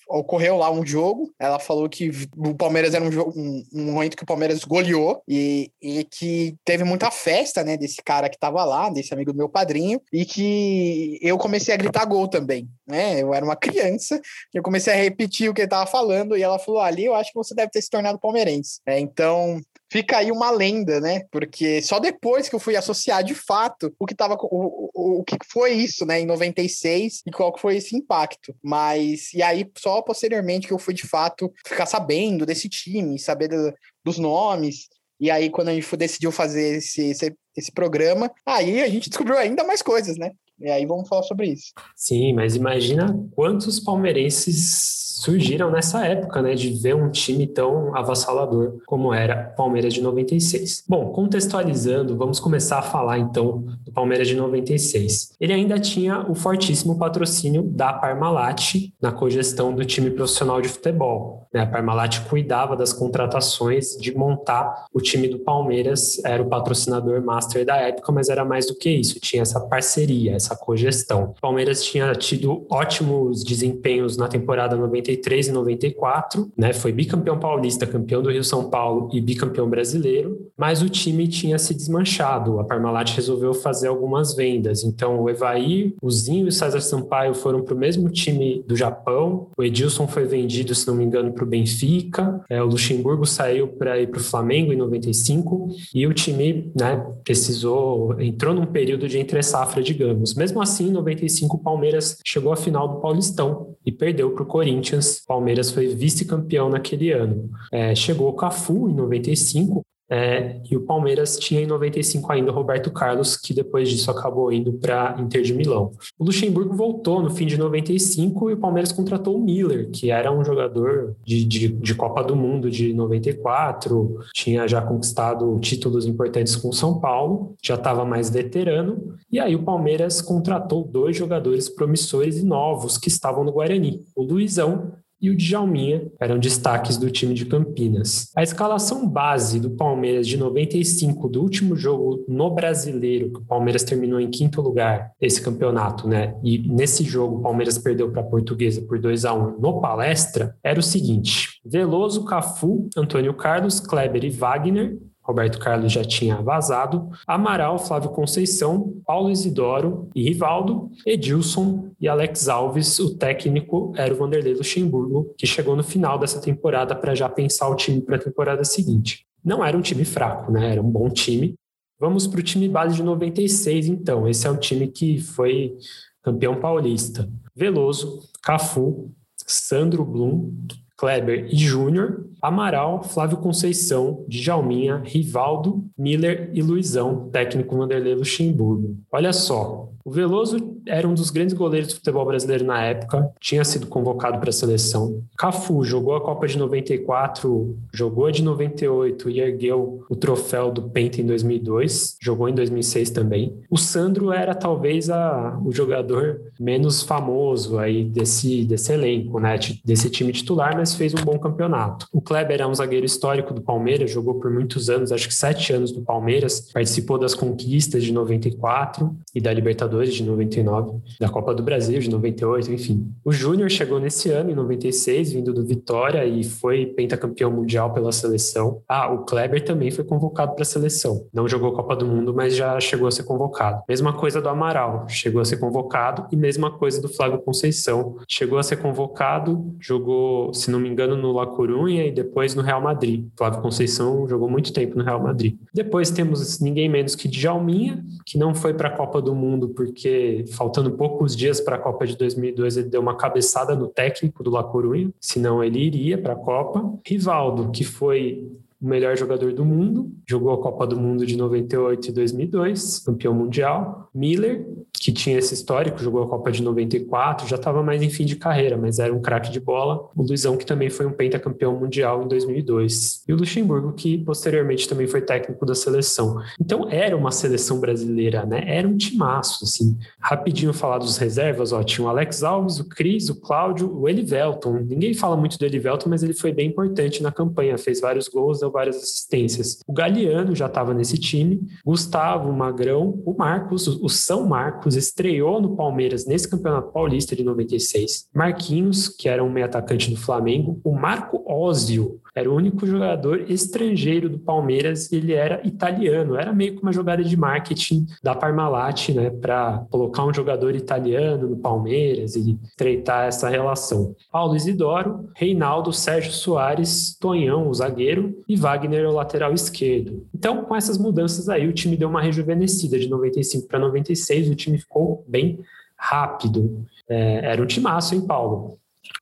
Speaker 2: ocorreu lá um jogo, ela falou que o Palmeiras era um jogo, um, um momento que o Palmeiras goleou e, e que teve muita festa, né, desse cara que tava lá, desse amigo do meu padrinho, e que eu comecei a gritar gol também, né, eu era uma criança, eu comecei a repetir o que ele tava falando e ela falou, ali eu acho que você deve ter se tornado palmeirense. É, então, fica aí uma lenda, né? Porque só depois que eu fui associar de fato o que tava o, o, o que foi isso, né, em 96 e qual que foi esse impacto. Mas e aí só posteriormente que eu fui de fato ficar sabendo desse time, saber do, dos nomes. E aí, quando a gente decidiu fazer esse, esse, esse programa, aí a gente descobriu ainda mais coisas, né? E aí vamos falar sobre isso.
Speaker 1: Sim, mas imagina quantos palmeirenses surgiram nessa época, né, de ver um time tão avassalador como era o Palmeiras de 96. Bom, contextualizando, vamos começar a falar então do Palmeiras de 96. Ele ainda tinha o fortíssimo patrocínio da Parmalat na cogestão do time profissional de futebol. Né? A Parmalat cuidava das contratações, de montar o time do Palmeiras, era o patrocinador master da época, mas era mais do que isso, tinha essa parceria, essa cogestão. O Palmeiras tinha tido ótimos desempenhos na temporada 96 93 e 94, né? Foi bicampeão paulista, campeão do Rio São Paulo e bicampeão brasileiro, mas o time tinha se desmanchado. A Parmalat resolveu fazer algumas vendas. Então, o Evaí, o Zinho e o César Sampaio foram para o mesmo time do Japão. O Edilson foi vendido, se não me engano, para o Benfica. É, o Luxemburgo saiu para ir para o Flamengo em 95 e o time, né, precisou, entrou num período de entre safra, digamos. Mesmo assim, em 95 o Palmeiras chegou à final do Paulistão e perdeu para o Corinthians Corinthians, Palmeiras foi vice-campeão naquele ano. É, chegou o Cafu em 95, é, e o Palmeiras tinha em 95 ainda o Roberto Carlos, que depois disso acabou indo para Inter de Milão. O Luxemburgo voltou no fim de 95 e o Palmeiras contratou o Miller, que era um jogador de, de, de Copa do Mundo de 94, tinha já conquistado títulos importantes com o São Paulo, já estava mais veterano. E aí o Palmeiras contratou dois jogadores promissores e novos que estavam no Guarani: o Luizão e o Djalminha eram destaques do time de Campinas. A escalação base do Palmeiras de 95 do último jogo no Brasileiro, que o Palmeiras terminou em quinto lugar esse campeonato, né? E nesse jogo o Palmeiras perdeu para a Portuguesa por 2 a 1 no Palestra, era o seguinte: Veloso, Cafu, Antônio Carlos, Kleber e Wagner, Roberto Carlos já tinha vazado, Amaral, Flávio Conceição, Paulo Isidoro e Rivaldo, Edilson e Alex Alves. O técnico era o Vanderlei Luxemburgo, que chegou no final dessa temporada para já pensar o time para a temporada seguinte. Não era um time fraco, né? Era um bom time. Vamos para o time base de 96, então. Esse é o time que foi campeão paulista. Veloso, Cafu, Sandro Blum, Kleber e Júnior, Amaral, Flávio Conceição, Djalminha, Rivaldo, Miller e Luizão, técnico Vanderlei Luxemburgo. Olha só, o Veloso era um dos grandes goleiros do futebol brasileiro na época, tinha sido convocado para a seleção. Cafu jogou a Copa de 94, jogou a de 98 e ergueu o troféu do Penta em 2002, jogou em 2006 também. O Sandro era talvez a, o jogador menos famoso aí desse, desse elenco, né, desse time titular, mas fez um bom campeonato. O Kleber é um zagueiro histórico do Palmeiras, jogou por muitos anos, acho que sete anos do Palmeiras, participou das conquistas de 94 e da Libertadores Libertadores de 99, da Copa do Brasil de 98, enfim. O Júnior chegou nesse ano, em 96, vindo do Vitória e foi pentacampeão mundial pela seleção. Ah, o Kleber também foi convocado para a seleção. Não jogou Copa do Mundo, mas já chegou a ser convocado. Mesma coisa do Amaral, chegou a ser convocado e mesma coisa do Flávio Conceição. Chegou a ser convocado, jogou, se não me engano, no La Corunha e depois no Real Madrid. Flávio Conceição jogou muito tempo no Real Madrid. Depois temos ninguém menos que Djalminha, que não foi para a Copa do Mundo porque faltando poucos dias para a Copa de 2002 ele deu uma cabeçada no técnico do La Coruña, senão ele iria para a Copa. Rivaldo, que foi o melhor jogador do mundo, jogou a Copa do Mundo de 98 e 2002, campeão mundial. Miller, que tinha esse histórico, jogou a Copa de 94, já estava mais em fim de carreira, mas era um craque de bola. O Luizão, que também foi um pentacampeão mundial em 2002. E o Luxemburgo, que posteriormente também foi técnico da seleção. Então era uma seleção brasileira, né? Era um timaço, assim. Rapidinho falar dos reservas, ó, tinha o Alex Alves, o Cris, o Cláudio, o Elivelton. Ninguém fala muito do Elivelton, mas ele foi bem importante na campanha, fez vários gols, deu várias assistências. O Galeano já estava nesse time, Gustavo, Magrão, o Marcos, o São Marcos estreou no Palmeiras nesse Campeonato Paulista de 96. Marquinhos, que era um meio atacante do Flamengo, o Marco Ósio, era o único jogador estrangeiro do Palmeiras e ele era italiano. Era meio que uma jogada de marketing da Parmalat, né, para colocar um jogador italiano no Palmeiras e estreitar essa relação. Paulo Isidoro, Reinaldo, Sérgio Soares, Tonhão, o zagueiro, e Wagner, o lateral esquerdo. Então, com essas mudanças aí, o time deu uma rejuvenescida de 95 para 96, o time ficou bem rápido. É, era um timaço, hein, Paulo?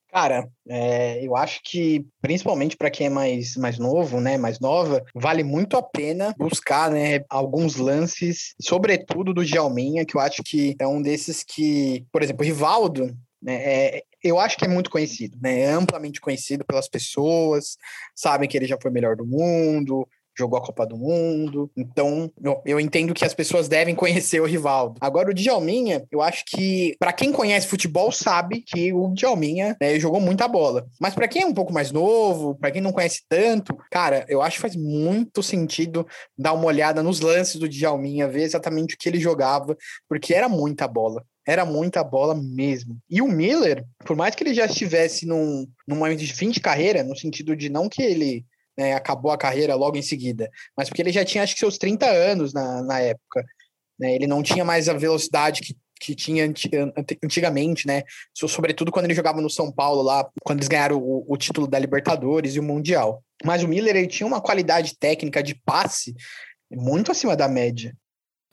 Speaker 2: Cara, é, eu acho que, principalmente para quem é mais, mais novo, né, mais nova, vale muito a pena buscar né, alguns lances, sobretudo do Djalminha, que eu acho que é um desses que, por exemplo, Rivaldo, né, é, eu acho que é muito conhecido, né, é amplamente conhecido pelas pessoas, sabem que ele já foi melhor do mundo, jogou a Copa do Mundo. Então, eu, eu, entendo que as pessoas devem conhecer o Rivaldo. Agora, o Djalminha, eu acho que, para quem conhece futebol, sabe que o Djalminha né, jogou muita bola. Mas para quem é um pouco mais novo, para quem não conhece tanto, cara, eu acho que faz muito sentido dar uma olhada nos lances do Djalminha, ver exatamente o que ele jogava, porque era muita bola era muita bola mesmo. E o Miller, por mais que ele já estivesse num, num momento de fim de carreira, no sentido de não que ele né, acabou a carreira logo em seguida, mas porque ele já tinha acho que seus 30 anos na, na época. Né, ele não tinha mais a velocidade que, que tinha antigamente, né? Sobretudo quando ele jogava no São Paulo lá, quando eles ganharam o, o título da Libertadores e o Mundial. Mas o Miller ele tinha uma qualidade técnica de passe muito acima da média.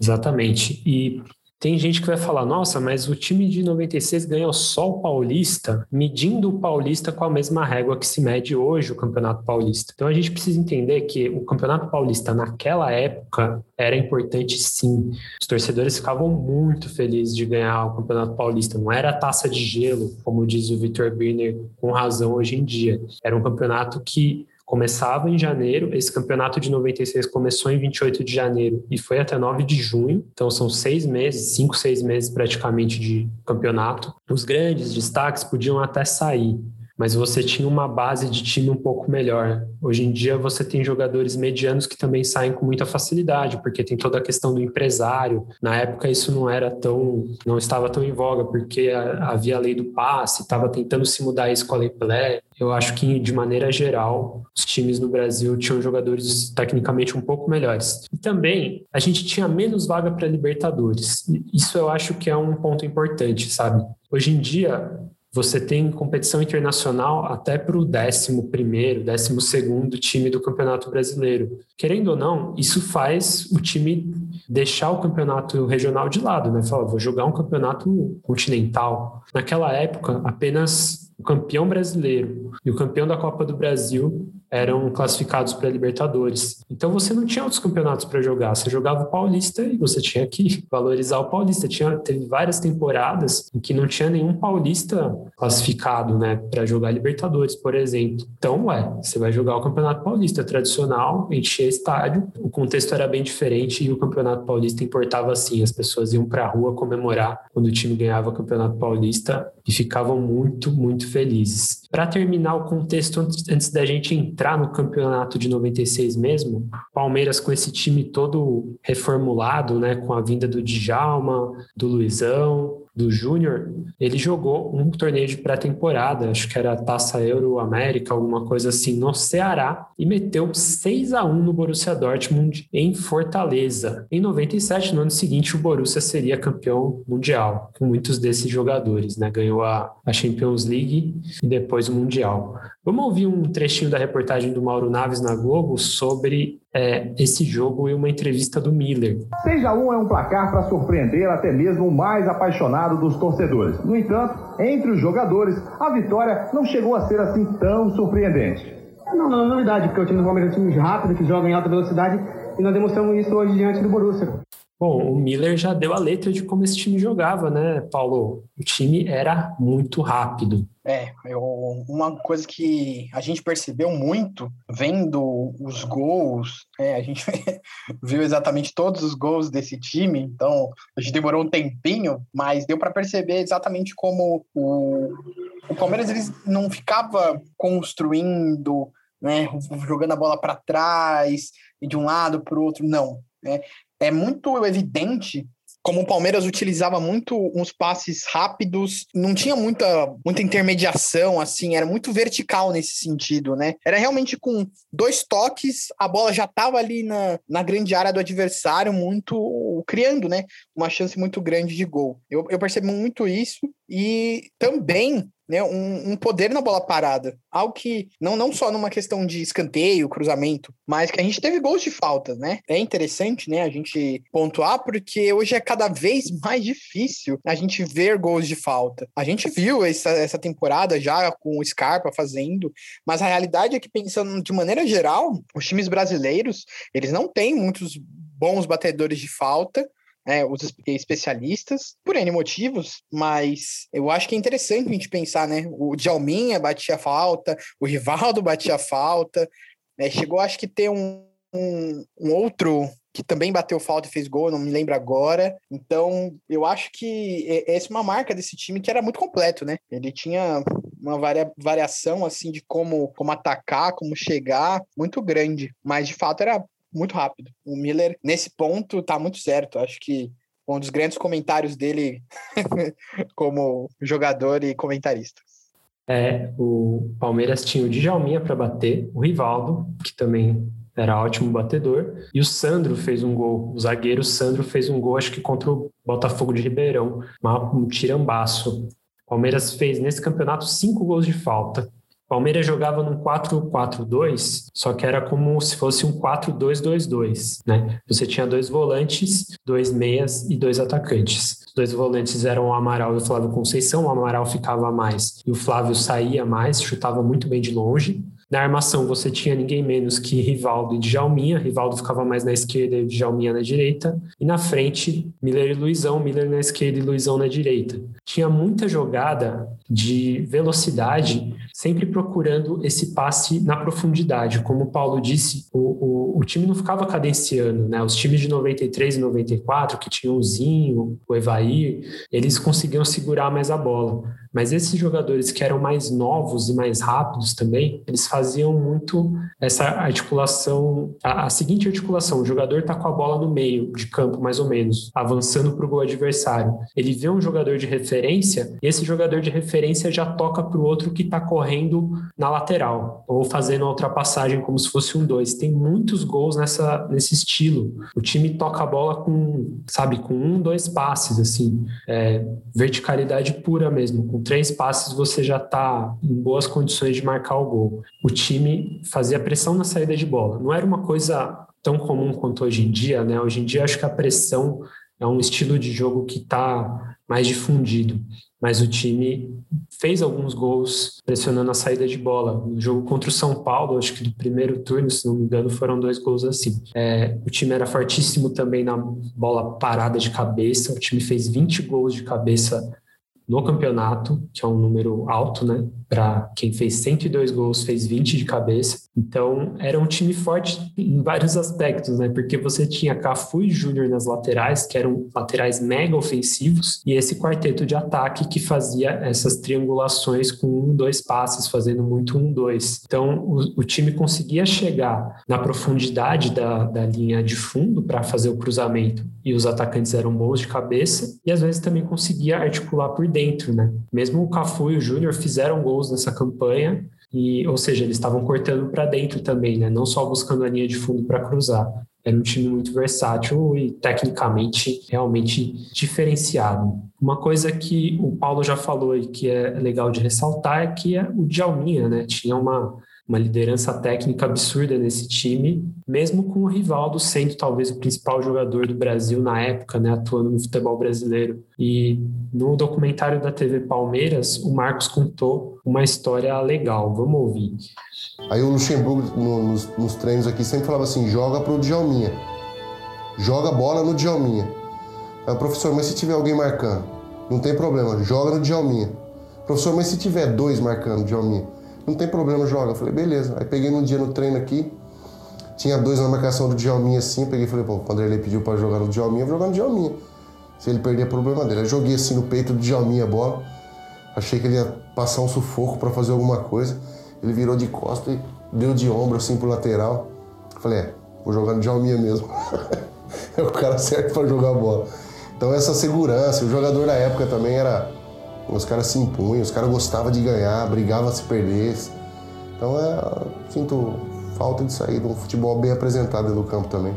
Speaker 1: Exatamente. E tem gente que vai falar, nossa, mas o time de 96 ganhou só o Paulista, medindo o Paulista com a mesma régua que se mede hoje o Campeonato Paulista. Então a gente precisa entender que o Campeonato Paulista naquela época era importante sim. Os torcedores ficavam muito felizes de ganhar o Campeonato Paulista. Não era taça de gelo, como diz o Vitor Birner com razão hoje em dia. Era um campeonato que começava em janeiro, esse campeonato de 96 começou em 28 de janeiro e foi até 9 de junho, então são seis meses, cinco, seis meses praticamente de campeonato. Os grandes destaques podiam até sair, mas você tinha uma base de time um pouco melhor. Hoje em dia você tem jogadores medianos que também saem com muita facilidade, porque tem toda a questão do empresário. Na época isso não era tão, não estava tão em voga, porque havia a lei do passe, estava tentando se mudar isso com a lei Pelé. Eu acho que de maneira geral os times no Brasil tinham jogadores tecnicamente um pouco melhores. E também a gente tinha menos vaga para Libertadores. Isso eu acho que é um ponto importante, sabe? Hoje em dia você tem competição internacional até para o 11, 12 time do Campeonato Brasileiro. Querendo ou não, isso faz o time deixar o campeonato regional de lado, né? Fala, vou jogar um campeonato continental. Naquela época, apenas o campeão brasileiro e o campeão da Copa do Brasil eram classificados para Libertadores. Então você não tinha outros campeonatos para jogar, você jogava o Paulista e você tinha que valorizar o Paulista. Tinha, teve várias temporadas em que não tinha nenhum paulista classificado, né, para jogar Libertadores, por exemplo. Então, ué, você vai jogar o Campeonato Paulista tradicional, encher estádio. O contexto era bem diferente e o Campeonato Paulista importava assim, as pessoas iam para a rua comemorar quando o time ganhava o Campeonato Paulista e ficavam muito, muito felizes. Para terminar o contexto antes, da gente entrar entrar no campeonato de 96 mesmo, Palmeiras com esse time todo reformulado, né, com a vinda do Djalma, do Luizão, do Júnior, ele jogou um torneio de pré-temporada, acho que era Taça Euro América, alguma coisa assim, no Ceará, e meteu 6 a 1 no Borussia Dortmund em Fortaleza. Em 97, no ano seguinte, o Borussia seria campeão mundial, com muitos desses jogadores, né? Ganhou a, a Champions League e depois o Mundial. Vamos ouvir um trechinho da reportagem do Mauro Naves na Globo sobre é, esse jogo e uma entrevista do Miller.
Speaker 3: 6 a 1 é um placar para surpreender até mesmo o mais apaixonado dos torcedores. No entanto, entre os jogadores, a vitória não chegou a ser assim tão surpreendente.
Speaker 4: Não, não é novidade, porque o time do Palmeiras é um time rápido, que joga em alta velocidade, e nós demonstramos isso hoje diante do Borussia.
Speaker 1: Bom, o Miller já deu a letra de como esse time jogava, né, Paulo? O time era muito rápido.
Speaker 2: É, eu, uma coisa que a gente percebeu muito vendo os gols, é, a gente viu exatamente todos os gols desse time, então a gente demorou um tempinho, mas deu para perceber exatamente como o, o Palmeiras eles não ficava construindo né, jogando a bola para trás, de um lado para o outro, não. Né? É muito evidente como o Palmeiras utilizava muito uns passes rápidos, não tinha muita, muita intermediação, assim, era muito vertical nesse sentido, né? Era realmente com dois toques, a bola já estava ali na, na grande área do adversário, muito criando, né? Uma chance muito grande de gol. Eu, eu percebo muito isso e também né, um, um, poder na bola parada. Algo que, não, não só numa questão de escanteio, cruzamento, mas que a gente teve gols de falta, né? É interessante, né, a gente pontuar, porque hoje é cada vez mais difícil a gente ver gols de falta. A gente viu essa, essa temporada já com o Scarpa fazendo, mas a realidade é que, pensando de maneira geral, os times brasileiros, eles não têm muitos bons batedores de falta, né, os especialistas, por N motivos, mas eu acho que é interessante a gente pensar, né? O Djalminha batia falta, o Rivaldo batia falta, né, chegou acho que ter um, um, um outro que também bateu falta e fez gol, não me lembro agora. Então, eu acho que essa é uma marca desse time que era muito completo, né? Ele tinha uma varia variação assim de como, como atacar, como chegar, muito grande, mas de fato era muito rápido. O Miller, nesse ponto, tá muito certo. Acho que um dos grandes comentários dele como jogador e comentarista.
Speaker 1: É, o Palmeiras tinha o Djalminha para bater, o Rivaldo, que também era ótimo batedor, e o Sandro fez um gol, o zagueiro Sandro fez um gol, acho que contra o Botafogo de Ribeirão, um tirambaço. O Palmeiras fez nesse campeonato cinco gols de falta. Palmeiras jogava num 4-4-2, só que era como se fosse um 4-2-2-2, né? Você tinha dois volantes, dois meias e dois atacantes. Os dois volantes eram o Amaral e o Flávio Conceição. O Amaral ficava mais e o Flávio saía mais, chutava muito bem de longe. Na armação você tinha ninguém menos que Rivaldo e Djalminha. Rivaldo ficava mais na esquerda e Djalminha na direita. E na frente, Miller e Luizão. Miller na esquerda e Luizão na direita. Tinha muita jogada de velocidade, sempre procurando esse passe na profundidade. Como o Paulo disse, o, o, o time não ficava cadenciando, né? Os times de 93 e 94, que tinham o Zinho, o Evair, eles conseguiam segurar mais a bola. Mas esses jogadores que eram mais novos e mais rápidos também, eles faziam muito essa articulação, a, a seguinte articulação: o jogador está com a bola no meio de campo, mais ou menos, avançando para o gol adversário. Ele vê um jogador de referência e esse jogador de referência já toca para o outro que está correndo na lateral ou fazendo a ultrapassagem como se fosse um dois. Tem muitos gols nessa, nesse estilo. O time toca a bola com, sabe, com um, dois passes, assim, é, verticalidade pura mesmo, com três passes você já está em boas condições de marcar o gol. O time fazia pressão na saída de bola. Não era uma coisa tão comum quanto hoje em dia, né? Hoje em dia acho que a pressão é um estilo de jogo que está mais difundido. Mas o time fez alguns gols pressionando a saída de bola. No jogo contra o São Paulo, acho que do primeiro turno, se não me engano, foram dois gols assim. É, o time era fortíssimo também na bola parada de cabeça. O time fez 20 gols de cabeça no campeonato, que é um número alto, né? Para quem fez 102 gols, fez 20 de cabeça. Então, era um time forte em vários aspectos, né? Porque você tinha Cafu e Júnior nas laterais, que eram laterais mega ofensivos, e esse quarteto de ataque que fazia essas triangulações com um, dois passes, fazendo muito um, dois. Então, o, o time conseguia chegar na profundidade da, da linha de fundo para fazer o cruzamento, e os atacantes eram bons de cabeça, e às vezes também conseguia articular por dentro, né? Mesmo o Cafu e o Júnior fizeram gols nessa campanha, e, ou seja, eles estavam cortando para dentro também, né? Não só buscando a linha de fundo para cruzar. Era um time muito versátil e tecnicamente realmente diferenciado. Uma coisa que o Paulo já falou e que é legal de ressaltar é que é o Djalminha, né? Tinha uma uma liderança técnica absurda nesse time, mesmo com o Rivaldo sendo talvez o principal jogador do Brasil na época, né, atuando no futebol brasileiro. E no documentário da TV Palmeiras, o Marcos contou uma história legal. Vamos ouvir.
Speaker 5: Aí o Luxemburgo, no, nos, nos, treinos aqui, sempre falava assim: joga pro Djalminha. Joga bola no Djalminha. Aí professor, mas se tiver alguém marcando? Não tem problema, joga no Djalminha. Professor, mas se tiver dois marcando Djalminha? Não tem problema, joga. Eu falei, beleza. Aí peguei um dia no treino aqui, tinha dois na marcação do Djalminha assim, peguei e falei, pô, o Vanderlei pediu para jogar no Djalminha, eu vou jogar no Djalminha. Se ele perder, é problema dele. Aí joguei assim no peito do Djalminha a bola. Achei que ele ia passar um sufoco para fazer alguma coisa. Ele virou de costas e deu de ombro assim pro lateral. Falei, é, vou jogar no Djalminha mesmo. é o cara certo para jogar bola. Então essa segurança, o jogador da época também era. Os caras se impunham, os caras gostavam de ganhar, brigavam se perdesse. Então é, sinto falta de sair de um futebol bem apresentado no campo também.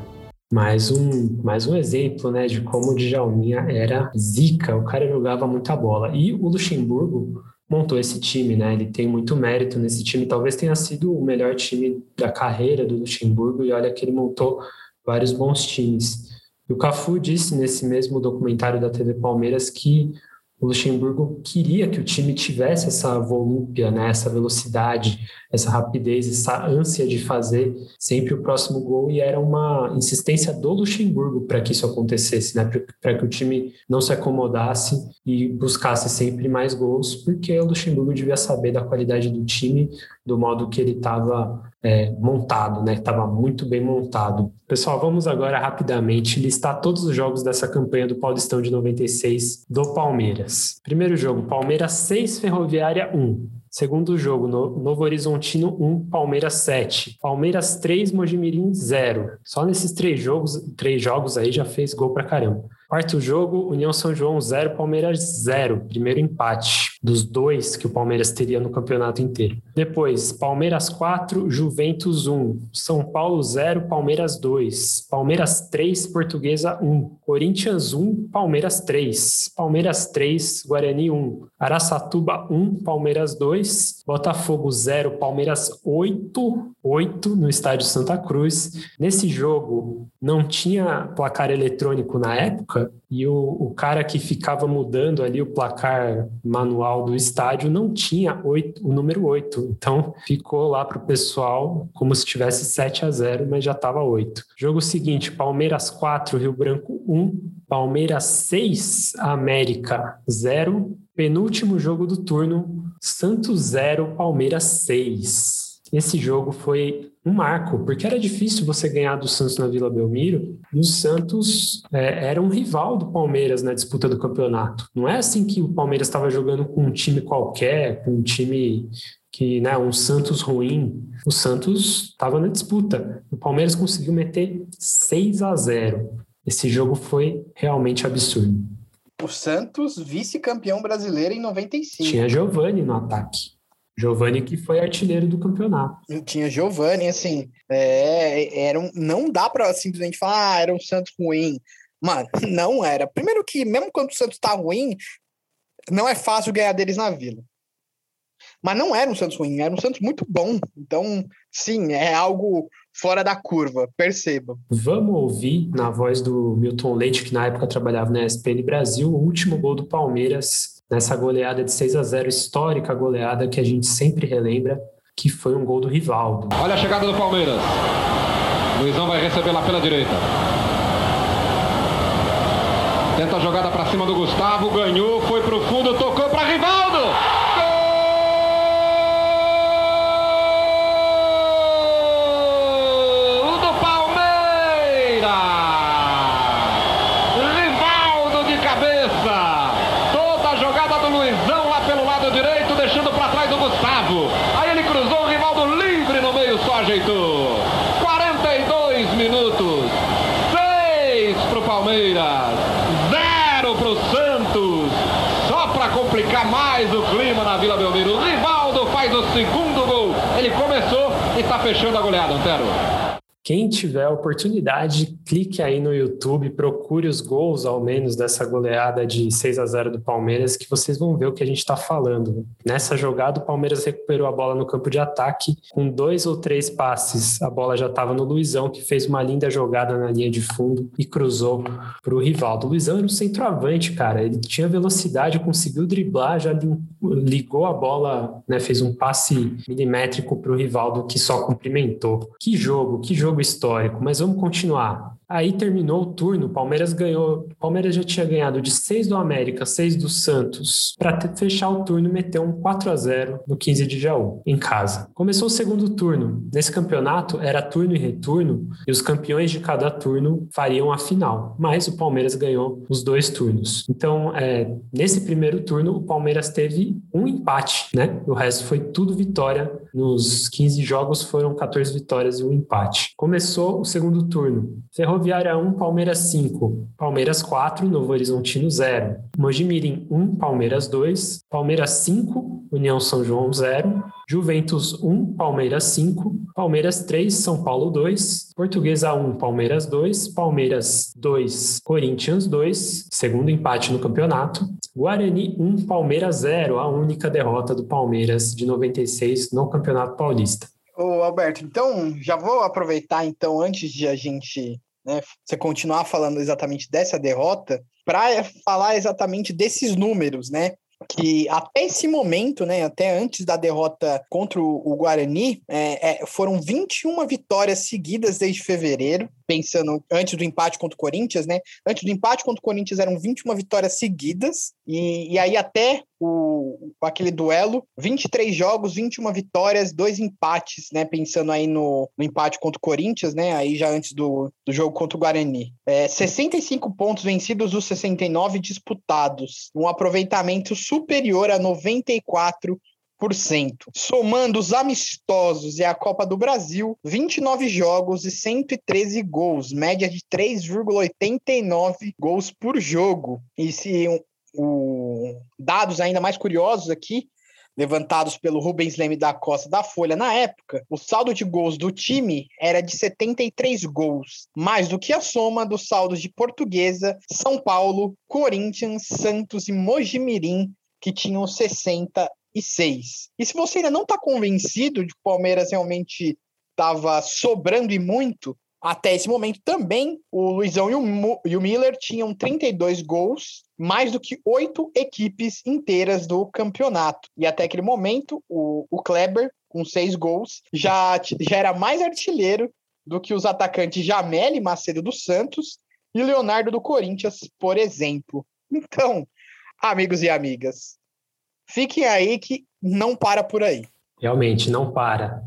Speaker 1: Mais um, mais um exemplo né, de como o Djalminha era zica, o cara jogava muita bola. E o Luxemburgo montou esse time, né? Ele tem muito mérito nesse time. Talvez tenha sido o melhor time da carreira do Luxemburgo, e olha que ele montou vários bons times. E o Cafu disse nesse mesmo documentário da TV Palmeiras que o Luxemburgo queria que o time tivesse essa volúpia, né, essa velocidade, essa rapidez, essa ânsia de fazer sempre o próximo gol e era uma insistência do Luxemburgo para que isso acontecesse, né, para que o time não se acomodasse e buscasse sempre mais gols, porque o Luxemburgo devia saber da qualidade do time, do modo que ele estava é, montado, né? Estava muito bem montado. Pessoal, vamos agora rapidamente listar todos os jogos dessa campanha do Paulistão de 96 do Palmeiras. Primeiro jogo, Palmeiras 6, Ferroviária 1. Segundo jogo, Novo Horizontino 1, Palmeiras 7. Palmeiras 3, Mojimirim 0. Só nesses três jogos, três jogos aí já fez gol pra caramba. Quarto jogo, União São João 0, Palmeiras 0. Primeiro empate dos dois que o Palmeiras teria no campeonato inteiro. Depois, Palmeiras 4, Juventus 1. São Paulo 0, Palmeiras 2. Palmeiras 3, Portuguesa 1. Corinthians 1, Palmeiras 3. Palmeiras 3, Guarani 1. Araçatuba 1, Palmeiras 2. Botafogo 0, Palmeiras 8. 8 no estádio Santa Cruz. Nesse jogo não tinha placar eletrônico na época e o, o cara que ficava mudando ali o placar manual do estádio não tinha 8, o número 8. Então ficou lá para o pessoal como se tivesse 7 a 0, mas já estava 8. Jogo seguinte: Palmeiras 4, Rio Branco 1. Palmeiras 6, América 0. Penúltimo jogo do turno: Santos 0, Palmeiras 6 esse jogo foi um marco, porque era difícil você ganhar do Santos na Vila Belmiro, e o Santos é, era um rival do Palmeiras na disputa do campeonato. Não é assim que o Palmeiras estava jogando com um time qualquer, com um time que, né, um Santos ruim. O Santos estava na disputa. O Palmeiras conseguiu meter 6 a 0. Esse jogo foi realmente absurdo.
Speaker 2: O Santos, vice-campeão brasileiro em 95.
Speaker 1: Tinha Giovani no ataque. Giovani que foi artilheiro do campeonato.
Speaker 2: Tinha Giovani, assim, é, era um, não dá para simplesmente falar, ah, era um Santos ruim. Mano, não era. Primeiro que, mesmo quando o Santos tá ruim, não é fácil ganhar deles na Vila. Mas não era um Santos ruim, era um Santos muito bom. Então, sim, é algo fora da curva, perceba.
Speaker 1: Vamos ouvir, na voz do Milton Leite, que na época trabalhava na SPN Brasil, o último gol do Palmeiras nessa goleada de 6 a 0 histórica goleada que a gente sempre relembra, que foi um gol do Rivaldo.
Speaker 6: Olha a chegada do Palmeiras. Luizão vai receber lá pela direita. Tenta a jogada para cima do Gustavo, ganhou, foi pro fundo, tocou para Rivaldo. ajeitou. 42 minutos. 6 para o Palmeiras. 0 para o Santos. Só para complicar mais o clima na Vila Belmiro. O Rivaldo faz o segundo gol. Ele começou e está fechando a goleada, Antero.
Speaker 1: Quem tiver oportunidade, clique aí no YouTube, procure os gols, ao menos, dessa goleada de 6 a 0 do Palmeiras, que vocês vão ver o que a gente está falando. Nessa jogada, o Palmeiras recuperou a bola no campo de ataque, com dois ou três passes. A bola já estava no Luizão, que fez uma linda jogada na linha de fundo e cruzou para o Rivaldo. O Luizão era um centroavante, cara. Ele tinha velocidade, conseguiu driblar, já ligou a bola, né, fez um passe milimétrico para o Rivaldo, que só cumprimentou. Que jogo, que jogo histórico, mas vamos continuar. Aí terminou o turno, o Palmeiras ganhou. O Palmeiras já tinha ganhado de 6 do América, 6 do Santos. Para fechar o turno, meteu um 4 a 0 no 15 de Jaú, em casa. Começou o segundo turno. Nesse campeonato era turno e retorno, e os campeões de cada turno fariam a final. Mas o Palmeiras ganhou os dois turnos. Então, é, nesse primeiro turno, o Palmeiras teve um empate, né? O resto foi tudo vitória. Nos 15 jogos foram 14 vitórias e um empate. Começou o segundo turno. Ferroviária 1, Palmeiras 5. Palmeiras 4, Novo Horizontino 0. Mojimirim 1, Palmeiras 2. Palmeiras 5, União São João 0. Juventus 1, Palmeiras 5, Palmeiras 3, São Paulo 2, Portuguesa 1, Palmeiras 2, Palmeiras 2, Corinthians 2, segundo empate no campeonato, Guarani 1, Palmeiras 0, a única derrota do Palmeiras de 96 no Campeonato Paulista.
Speaker 2: Ô Alberto, então já vou aproveitar então antes de a gente né, você continuar falando exatamente dessa derrota, para falar exatamente desses números, né? que até esse momento, né, até antes da derrota contra o Guarani, é, é, foram 21 vitórias seguidas desde fevereiro, pensando antes do empate contra o Corinthians, né? Antes do empate contra o Corinthians eram 21 vitórias seguidas, e, e aí até o, aquele duelo, 23 jogos, 21 vitórias, dois empates, né? Pensando aí no, no empate contra o Corinthians, né? Aí já antes do, do jogo contra o Guarani. É, 65 pontos vencidos dos 69 disputados, um aproveitamento superior a 94 Somando os amistosos e a Copa do Brasil, 29 jogos e 113 gols, média de 3,89 gols por jogo. E se um, dados ainda mais curiosos aqui, levantados pelo Rubens Leme da Costa da Folha na época, o saldo de gols do time era de 73 gols, mais do que a soma dos saldos de Portuguesa, São Paulo, Corinthians, Santos e Mojimirim, que tinham 60 e 6. E se você ainda não está convencido de que o Palmeiras realmente estava sobrando e muito, até esse momento também o Luizão e o, e o Miller tinham 32 gols, mais do que oito equipes inteiras do campeonato. E até aquele momento, o, o Kleber, com seis gols, já, já era mais artilheiro do que os atacantes Jamel e Macedo do Santos e Leonardo do Corinthians, por exemplo. Então, amigos e amigas, Fiquem aí que não para por aí.
Speaker 1: Realmente, não para.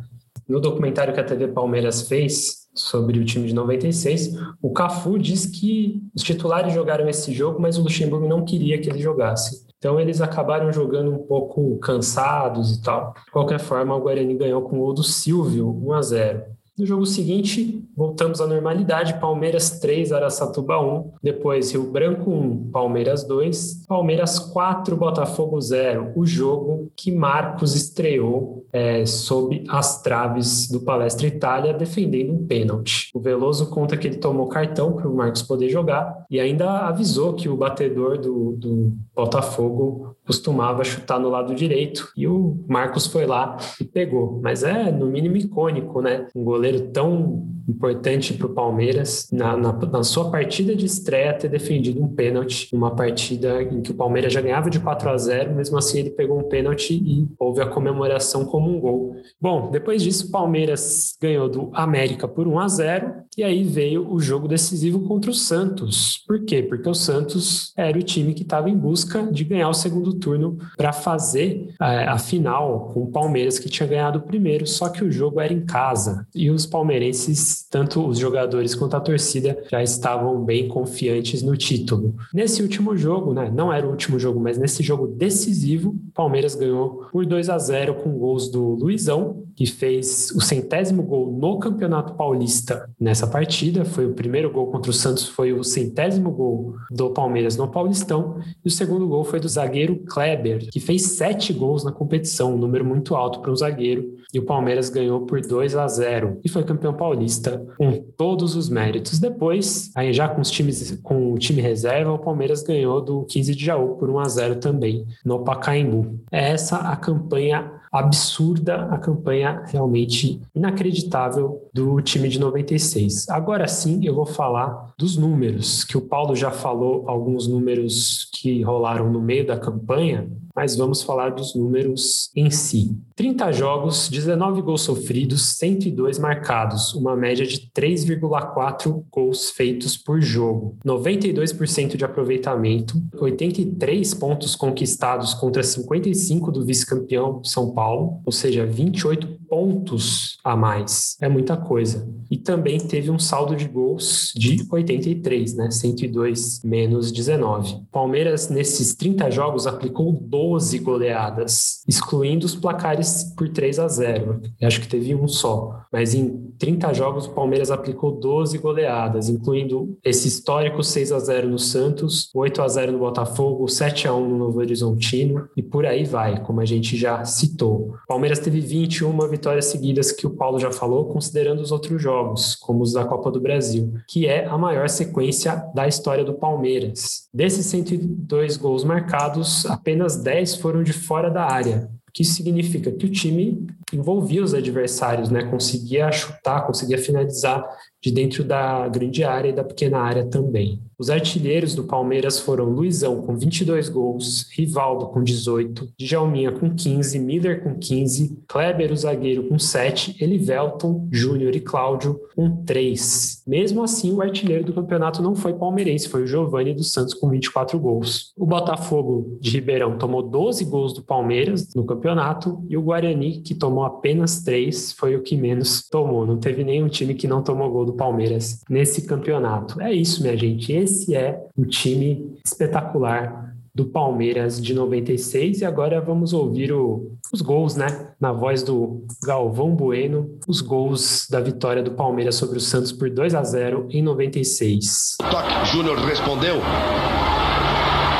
Speaker 1: No documentário que a TV Palmeiras fez sobre o time de 96, o Cafu diz que os titulares jogaram esse jogo, mas o Luxemburgo não queria que eles jogassem. Então eles acabaram jogando um pouco cansados e tal. De qualquer forma, o Guarani ganhou com o gol do Silvio, 1 a 0. No jogo seguinte, voltamos à normalidade. Palmeiras 3, Araçatuba 1. Depois, Rio Branco 1, Palmeiras 2. Palmeiras 4, Botafogo 0. O jogo que Marcos estreou é, sob as traves do Palestra Itália, defendendo um pênalti. O Veloso conta que ele tomou cartão para o Marcos poder jogar e ainda avisou que o batedor do, do Botafogo costumava chutar no lado direito e o Marcos foi lá e pegou. Mas é, no mínimo, icônico, né? Um goleiro tão importante para o Palmeiras, na, na, na, sua partida de estreia, ter defendido um pênalti, uma partida em que o Palmeiras já ganhava de 4 a 0, mesmo assim ele pegou um pênalti e houve a comemoração como um gol. Bom, depois disso, o Palmeiras ganhou do América por 1 a 0 e aí veio o jogo decisivo contra o Santos. Por quê? Porque o Santos era o time que estava em busca de ganhar o segundo turno para fazer é, a final com o Palmeiras que tinha ganhado o primeiro, só que o jogo era em casa e os palmeirenses tanto os jogadores quanto a torcida já estavam bem confiantes no título. Nesse último jogo, né, não era o último jogo, mas nesse jogo decisivo, Palmeiras ganhou por 2 a 0 com gols do Luizão, que fez o centésimo gol no Campeonato Paulista nessa partida. Foi o primeiro gol contra o Santos, foi o centésimo gol do Palmeiras no Paulistão. E o segundo gol foi do zagueiro Kleber, que fez sete gols na competição, um número muito alto para um zagueiro. E o Palmeiras ganhou por 2 a 0 e foi campeão paulista com todos os méritos. Depois, aí já com os times com o time reserva, o Palmeiras ganhou do 15 de Jaú por 1 a 0 também no Pacaembu. É essa a campanha absurda, a campanha realmente inacreditável do time de 96. Agora sim, eu vou falar dos números, que o Paulo já falou alguns números que rolaram no meio da campanha, mas vamos falar dos números em si. 30 jogos, 19 gols sofridos, 102 marcados, uma média de 3,4 gols feitos por jogo, 92% de aproveitamento, 83 pontos conquistados contra 55 do vice-campeão São Paulo, ou seja, 28 pontos a mais. É muita coisa. E também teve um saldo de gols de 83, né? 102 menos 19. Palmeiras, nesses 30 jogos, aplicou 12 goleadas, excluindo os placares por 3 a 0. acho que teve um só. Mas em 30 jogos, o Palmeiras aplicou 12 goleadas, incluindo esse histórico 6 a 0 no Santos, 8 a 0 no Botafogo, 7 a 1 no Novo Horizontino e por aí vai, como a gente já citou. O Palmeiras teve 21 vitórias seguidas que o Paulo já falou, considerando os outros jogos, como os da Copa do Brasil, que é a maior sequência da história do Palmeiras. Desses 102 gols marcados, apenas 10 foram de fora da área, o que significa que o time envolvia os adversários, né? Conseguia chutar, conseguia finalizar de dentro da grande área e da pequena área também. Os artilheiros do Palmeiras foram Luizão com 22 gols, Rivaldo com 18, Djalminha com 15, Miller com 15, Kleber o zagueiro com 7, Elivelton, Júnior e Cláudio com 3. Mesmo assim, o artilheiro do campeonato não foi palmeirense, foi o Giovani dos Santos com 24 gols. O Botafogo de Ribeirão tomou 12 gols do Palmeiras no campeonato e o Guarani, que tomou apenas 3, foi o que menos tomou. Não teve nenhum time que não tomou gol do Palmeiras nesse campeonato. É isso, minha gente. Esse é o time espetacular do Palmeiras de 96 e agora vamos ouvir o, os gols, né? Na voz do Galvão Bueno, os gols da vitória do Palmeiras sobre o Santos por 2 a 0 em 96.
Speaker 7: Toque, Júnior respondeu.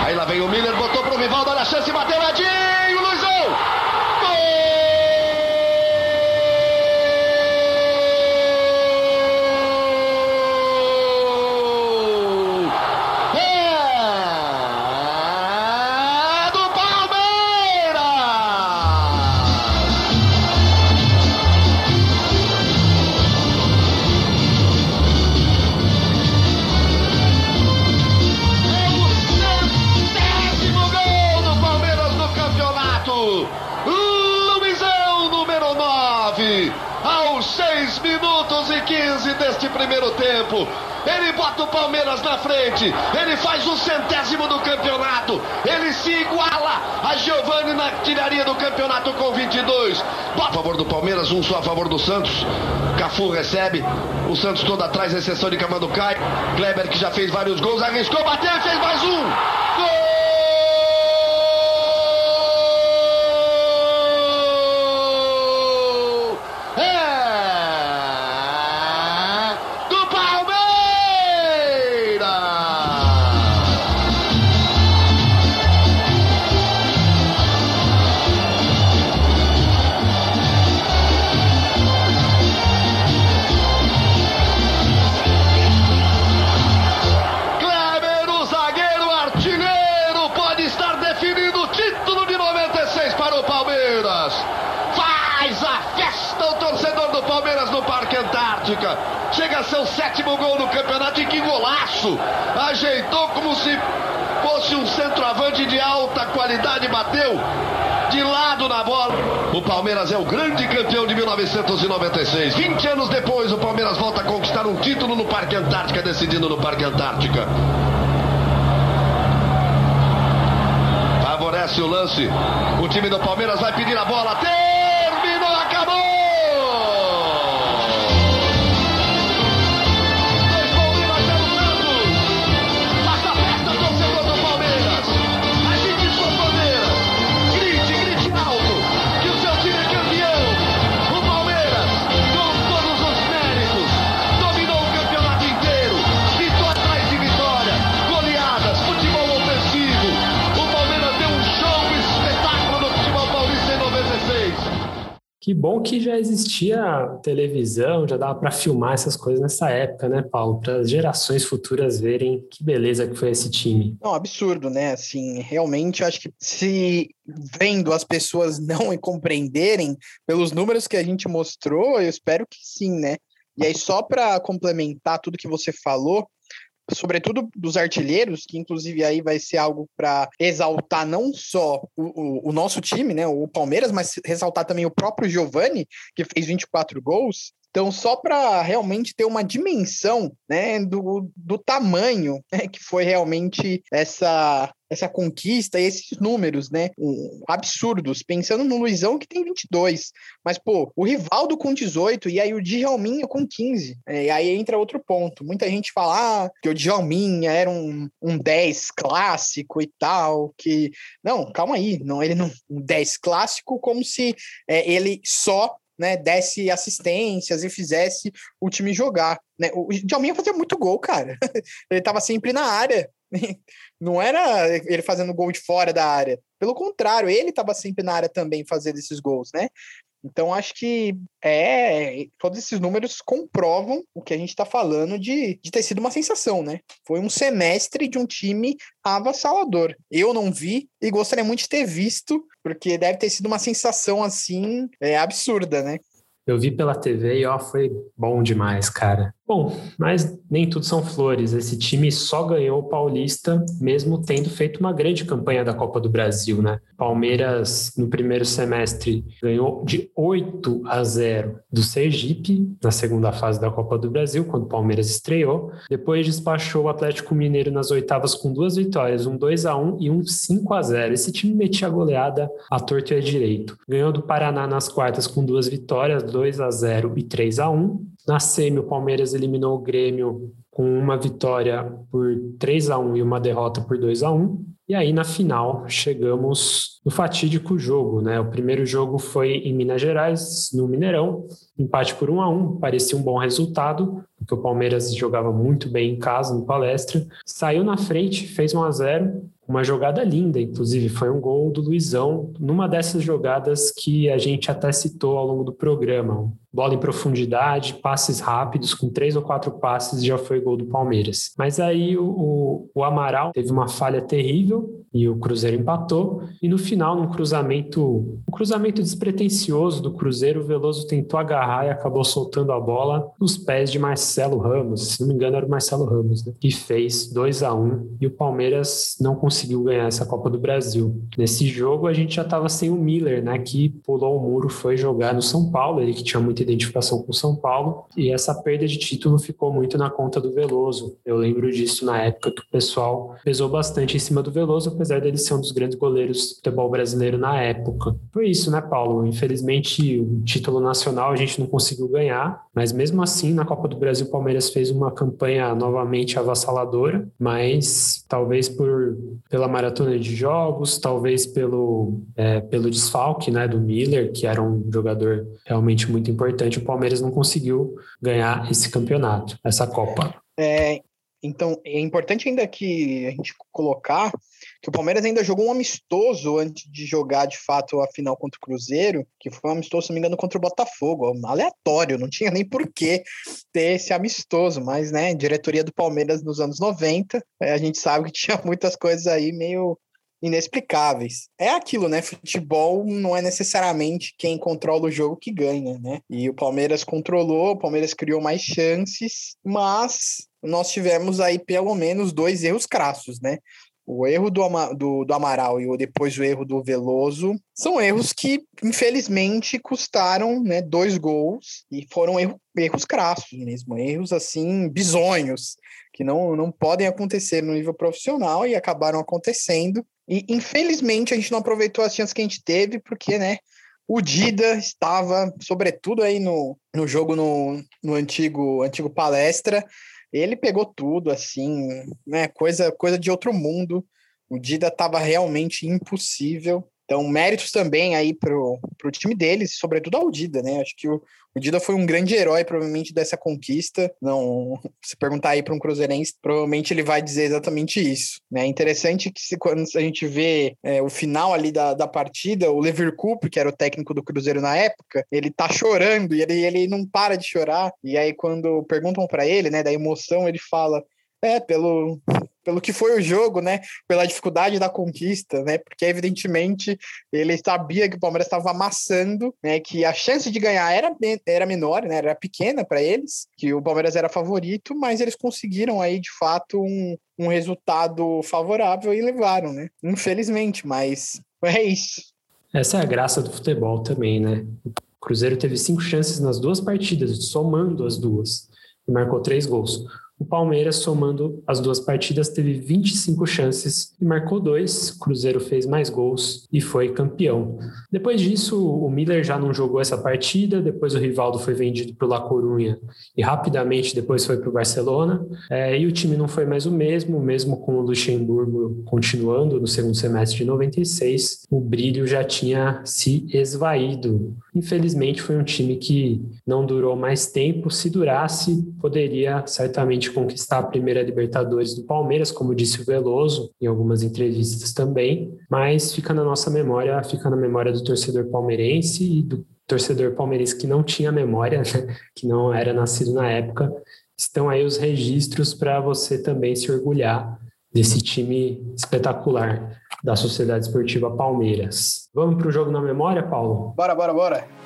Speaker 7: Aí lá vem o Miller, primeiro tempo. Ele bota o Palmeiras na frente. Ele faz o centésimo do campeonato. Ele se iguala a Giovanni na tiraria do campeonato com 22. Bota a favor do Palmeiras, um só a favor do Santos. Cafu recebe. O Santos todo atrás, exceção de Camando Cai. Kleber, que já fez vários gols, arriscou, bateu e fez mais um. Gol! Chega a ser o sétimo gol do campeonato e que golaço! Ajeitou como se fosse um centroavante de alta qualidade, bateu de lado na bola. O Palmeiras é o grande campeão de 1996. 20 anos depois, o Palmeiras volta a conquistar um título no Parque Antártica, decidindo no Parque Antártica. Favorece o lance. O time do Palmeiras vai pedir a bola. Tem!
Speaker 1: Que bom que já existia televisão, já dava para filmar essas coisas nessa época, né, Paulo? Para as gerações futuras verem que beleza que foi esse time.
Speaker 2: Não, absurdo, né? Assim, realmente acho que se vendo as pessoas não compreenderem pelos números que a gente mostrou, eu espero que sim, né? E aí, só para complementar tudo que você falou, sobretudo dos artilheiros, que inclusive aí vai ser algo para exaltar não só o, o, o, nosso time, né, o Palmeiras, mas ressaltar também o próprio Giovani, que fez 24 gols. Então, só para realmente ter uma dimensão né, do, do tamanho né, que foi realmente essa, essa conquista esses números, né? Um, absurdos. Pensando no Luizão que tem 22. Mas, pô, o Rivaldo com 18 e aí o Djalminha com 15. É, e aí entra outro ponto. Muita gente fala ah, que o Djalminha era um, um 10 clássico e tal. que Não, calma aí. Não, ele não. Um 10 clássico como se é, ele só né, desse assistências e fizesse o time jogar. Né? O Djalminha fazia muito gol, cara. ele estava sempre na área. Não era ele fazendo gol de fora da área. Pelo contrário, ele estava sempre na área também fazendo esses gols, né? Então, acho que é todos esses números comprovam o que a gente está falando de, de ter sido uma sensação, né? Foi um semestre de um time avassalador. Eu não vi e gostaria muito de ter visto, porque deve ter sido uma sensação assim é, absurda, né?
Speaker 1: Eu vi pela TV e ó, foi bom demais, cara. Bom, mas nem tudo são flores. Esse time só ganhou o Paulista, mesmo tendo feito uma grande campanha da Copa do Brasil, né? Palmeiras, no primeiro semestre, ganhou de 8 a 0 do Sergipe, na segunda fase da Copa do Brasil, quando o Palmeiras estreou. Depois despachou o Atlético Mineiro nas oitavas com duas vitórias, um 2 a 1 e um 5 a 0 Esse time metia goleada a torto e a direito. Ganhou do Paraná nas quartas com duas vitórias, 2 a 0 e 3 a 1 na semi, o Palmeiras eliminou o Grêmio com uma vitória por 3 a 1 e uma derrota por 2 a 1 e aí, na final, chegamos no fatídico jogo, né? O primeiro jogo foi em Minas Gerais, no Mineirão, empate por 1 a 1 parecia um bom resultado, porque o Palmeiras jogava muito bem em casa, no palestra. Saiu na frente, fez 1 a 0 uma jogada linda, inclusive, foi um gol do Luizão, numa dessas jogadas que a gente até citou ao longo do programa. Bola em profundidade, passes rápidos, com três ou quatro passes já foi gol do Palmeiras. Mas aí o, o Amaral teve uma falha terrível e o Cruzeiro empatou. E no final, num cruzamento, um cruzamento despretensioso do Cruzeiro, o Veloso tentou agarrar e acabou soltando a bola nos pés de Marcelo Ramos. Se não me engano, era o Marcelo Ramos, né? E fez 2 a 1 um, e o Palmeiras não conseguiu ganhar essa Copa do Brasil. Nesse jogo, a gente já estava sem o Miller, né? Que pulou o muro, foi jogar no São Paulo, ele que tinha muita identificação com o São Paulo. E essa perda de título ficou muito na conta do Veloso. Eu lembro disso na época que o pessoal pesou bastante em cima do Veloso, apesar dele ser um dos grandes goleiros do futebol brasileiro na época. Foi isso, né, Paulo? Infelizmente, o título nacional a gente não conseguiu ganhar, mas mesmo assim, na Copa do Brasil, o Palmeiras fez uma campanha novamente avassaladora, mas talvez por pela maratona de jogos, talvez pelo, é, pelo desfalque né, do Miller, que era um jogador realmente muito importante, o Palmeiras não conseguiu ganhar esse campeonato, essa Copa.
Speaker 2: É, então, é importante ainda que a gente colocar que o Palmeiras ainda jogou um amistoso antes de jogar de fato a final contra o Cruzeiro, que foi um amistoso, se não me engano, contra o Botafogo. Aleatório, não tinha nem por que ter esse amistoso, mas, né, diretoria do Palmeiras nos anos 90, é, a gente sabe que tinha muitas coisas aí meio inexplicáveis. É aquilo, né? Futebol não é necessariamente quem controla o jogo que ganha, né? E o Palmeiras controlou, o Palmeiras criou mais chances, mas nós tivemos aí pelo menos dois erros crassos, né? O erro do, do, do Amaral e o, depois o erro do Veloso são erros que, infelizmente, custaram né, dois gols e foram erro, erros crassos mesmo, erros assim, bizonhos, que não, não podem acontecer no nível profissional e acabaram acontecendo. E, infelizmente, a gente não aproveitou as chances que a gente teve, porque, né, o Dida estava, sobretudo aí no, no jogo no, no antigo, antigo palestra, ele pegou tudo, assim, né? Coisa, coisa de outro mundo. O Dida estava realmente impossível. Então, méritos também aí pro, pro time deles, sobretudo ao Dida, né? Acho que o, o Dida foi um grande herói, provavelmente, dessa conquista. Não, se perguntar aí para um cruzeirense, provavelmente ele vai dizer exatamente isso. É né? interessante que se, quando a gente vê é, o final ali da, da partida, o Leverkusen, que era o técnico do Cruzeiro na época, ele tá chorando e ele, ele não para de chorar. E aí, quando perguntam para ele, né, da emoção, ele fala: É, pelo, pelo que foi o jogo, né? Pela dificuldade da conquista, né? Porque evidentemente ele sabia que o Palmeiras estava amassando, né? Que a chance de ganhar era, era menor, né? Era pequena para eles, que o Palmeiras era favorito, mas eles conseguiram aí de fato um, um resultado favorável e levaram, né? Infelizmente, mas é isso.
Speaker 1: Essa é a graça do futebol também, né? O Cruzeiro teve cinco chances nas duas partidas, somando as duas, e marcou três gols. O Palmeiras, somando as duas partidas, teve 25 chances e marcou dois. O Cruzeiro fez mais gols e foi campeão. Depois disso, o Miller já não jogou essa partida. Depois, o Rivaldo foi vendido para o La Corunha e rapidamente depois foi para o Barcelona. É, e o time não foi mais o mesmo, mesmo com o Luxemburgo continuando no segundo semestre de 96. O brilho já tinha se esvaído. Infelizmente, foi um time que não durou mais tempo. Se durasse, poderia certamente conquistar a primeira Libertadores do Palmeiras, como disse o Veloso em algumas entrevistas também, mas fica na nossa memória, fica na memória do torcedor palmeirense e do torcedor palmeirense que não tinha memória, né? que não era nascido na época. Estão aí os registros para você também se orgulhar desse time espetacular da Sociedade Esportiva Palmeiras. Vamos para o jogo na memória, Paulo?
Speaker 2: Bora, bora, bora.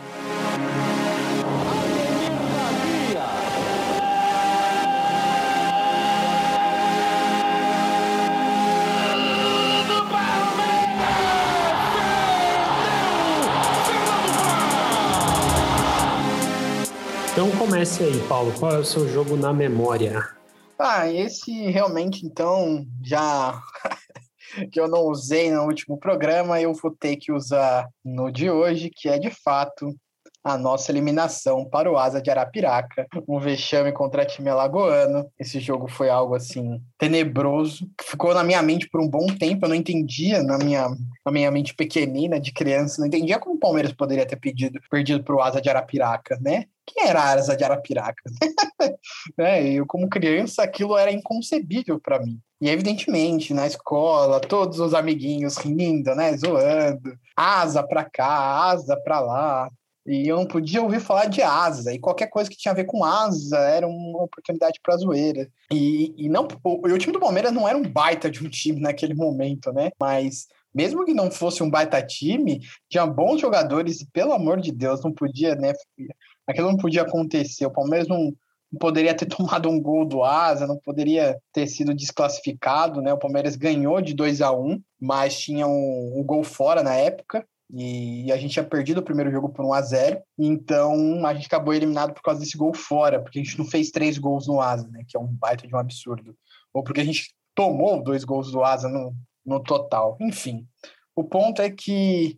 Speaker 1: Comece aí, Paulo. Qual é o seu jogo na memória?
Speaker 2: Ah, esse realmente, então, já que eu não usei no último programa, eu vou ter que usar no de hoje, que é de fato a nossa eliminação para o Asa de Arapiraca, um vexame contra time alagoano. Esse jogo foi algo assim tenebroso, que ficou na minha mente por um bom tempo, eu não entendia na minha, na minha mente pequenina de criança, não entendia como o Palmeiras poderia ter pedido, perdido para o Asa de Arapiraca, né? Quem era a Asa de Arapiraca? é, eu, como criança, aquilo era inconcebível para mim. E, evidentemente, na escola, todos os amiguinhos rindo, né? Zoando. Asa para cá, asa para lá. E eu não podia ouvir falar de asa. E qualquer coisa que tinha a ver com asa era uma oportunidade para zoeira. E, e não, o, o time do Palmeiras não era um baita de um time naquele momento, né? Mas mesmo que não fosse um baita time, tinha bons jogadores e, pelo amor de Deus, não podia, né? Aquilo não podia acontecer. O Palmeiras não, não poderia ter tomado um gol do Asa, não poderia ter sido desclassificado, né? O Palmeiras ganhou de 2 a 1 mas tinha um, um gol fora na época. E a gente tinha perdido o primeiro jogo por 1 a 0 então a gente acabou eliminado por causa desse gol fora, porque a gente não fez três gols no Asa, né? Que é um baita de um absurdo. Ou porque a gente tomou dois gols do Asa no, no total. Enfim, o ponto é que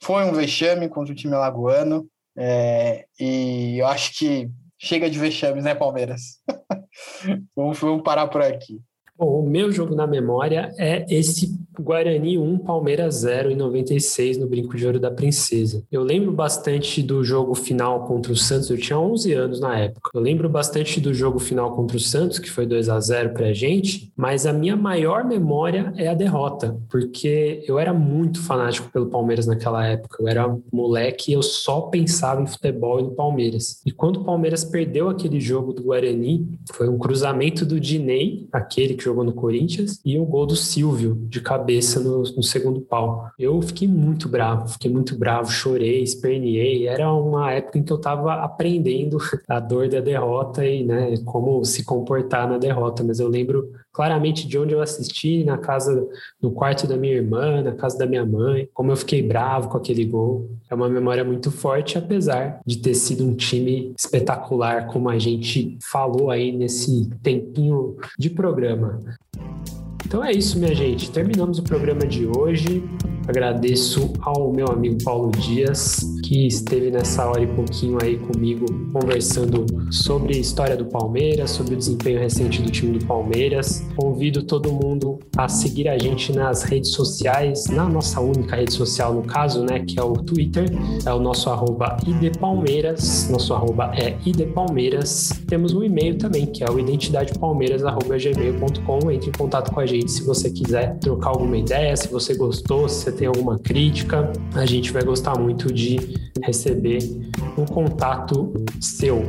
Speaker 2: foi um vexame contra o time alagoano. É, e eu acho que chega de vexames, né, Palmeiras? vamos, vamos parar por aqui.
Speaker 1: Bom, o meu jogo na memória é esse Guarani 1, Palmeiras 0 em 96 no Brinco de Ouro da Princesa. Eu lembro bastante do jogo final contra o Santos, eu tinha 11 anos na época. Eu lembro bastante do jogo final contra o Santos, que foi 2 a 0 pra gente, mas a minha maior memória é a derrota, porque eu era muito fanático pelo Palmeiras naquela época. Eu era moleque e eu só pensava em futebol e no Palmeiras. E quando o Palmeiras perdeu aquele jogo do Guarani, foi um cruzamento do Dinei, aquele que jogou no Corinthians, e o um gol do Silvio, de cabeça no, no, segundo pau. Eu fiquei muito bravo, fiquei muito bravo, chorei, esperneei. Era uma época em que eu estava aprendendo a dor da derrota e né, como se comportar na derrota, mas eu lembro claramente de onde eu assisti, na casa, no quarto da minha irmã, na casa da minha mãe, como eu fiquei bravo com aquele gol. É uma memória muito forte, apesar de ter sido um time espetacular, como a gente falou aí nesse tempinho de programa. Então é isso, minha gente. Terminamos o programa de hoje. Agradeço ao meu amigo Paulo Dias, que esteve nessa hora e pouquinho aí comigo, conversando sobre a história do Palmeiras, sobre o desempenho recente do time do Palmeiras. Convido todo mundo a seguir a gente nas redes sociais, na nossa única rede social, no caso, né, que é o Twitter, é o nosso arroba idepalmeiras, nosso arroba é idepalmeiras. Temos um e-mail também, que é o identidadepalmeiras.gmail.com. Entre em contato com a gente se você quiser trocar alguma ideia, se você gostou, se tem alguma crítica, a gente vai gostar muito de receber um contato seu.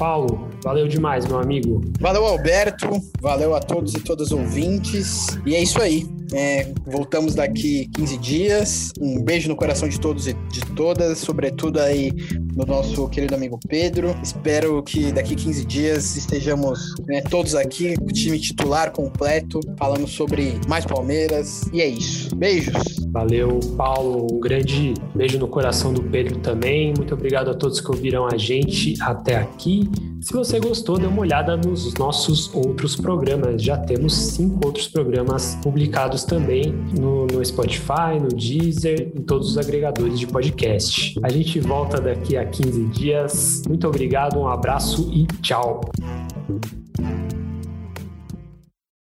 Speaker 1: Paulo, valeu demais, meu amigo.
Speaker 2: Valeu, Alberto. Valeu a todos e todas ouvintes. E é isso aí. É, voltamos daqui 15 dias. Um beijo no coração de todos e de todas, sobretudo aí no nosso querido amigo Pedro. Espero que daqui 15 dias estejamos né, todos aqui, o time titular completo, falando sobre mais Palmeiras. E é isso. Beijos.
Speaker 1: Valeu, Paulo. Um grande beijo no coração do Pedro também. Muito obrigado a todos que ouviram a gente até aqui. Se você gostou, dê uma olhada nos nossos outros programas. Já temos cinco outros programas publicados também no, no Spotify, no Deezer, em todos os agregadores de podcast. A gente volta daqui a 15 dias. Muito obrigado, um abraço e tchau.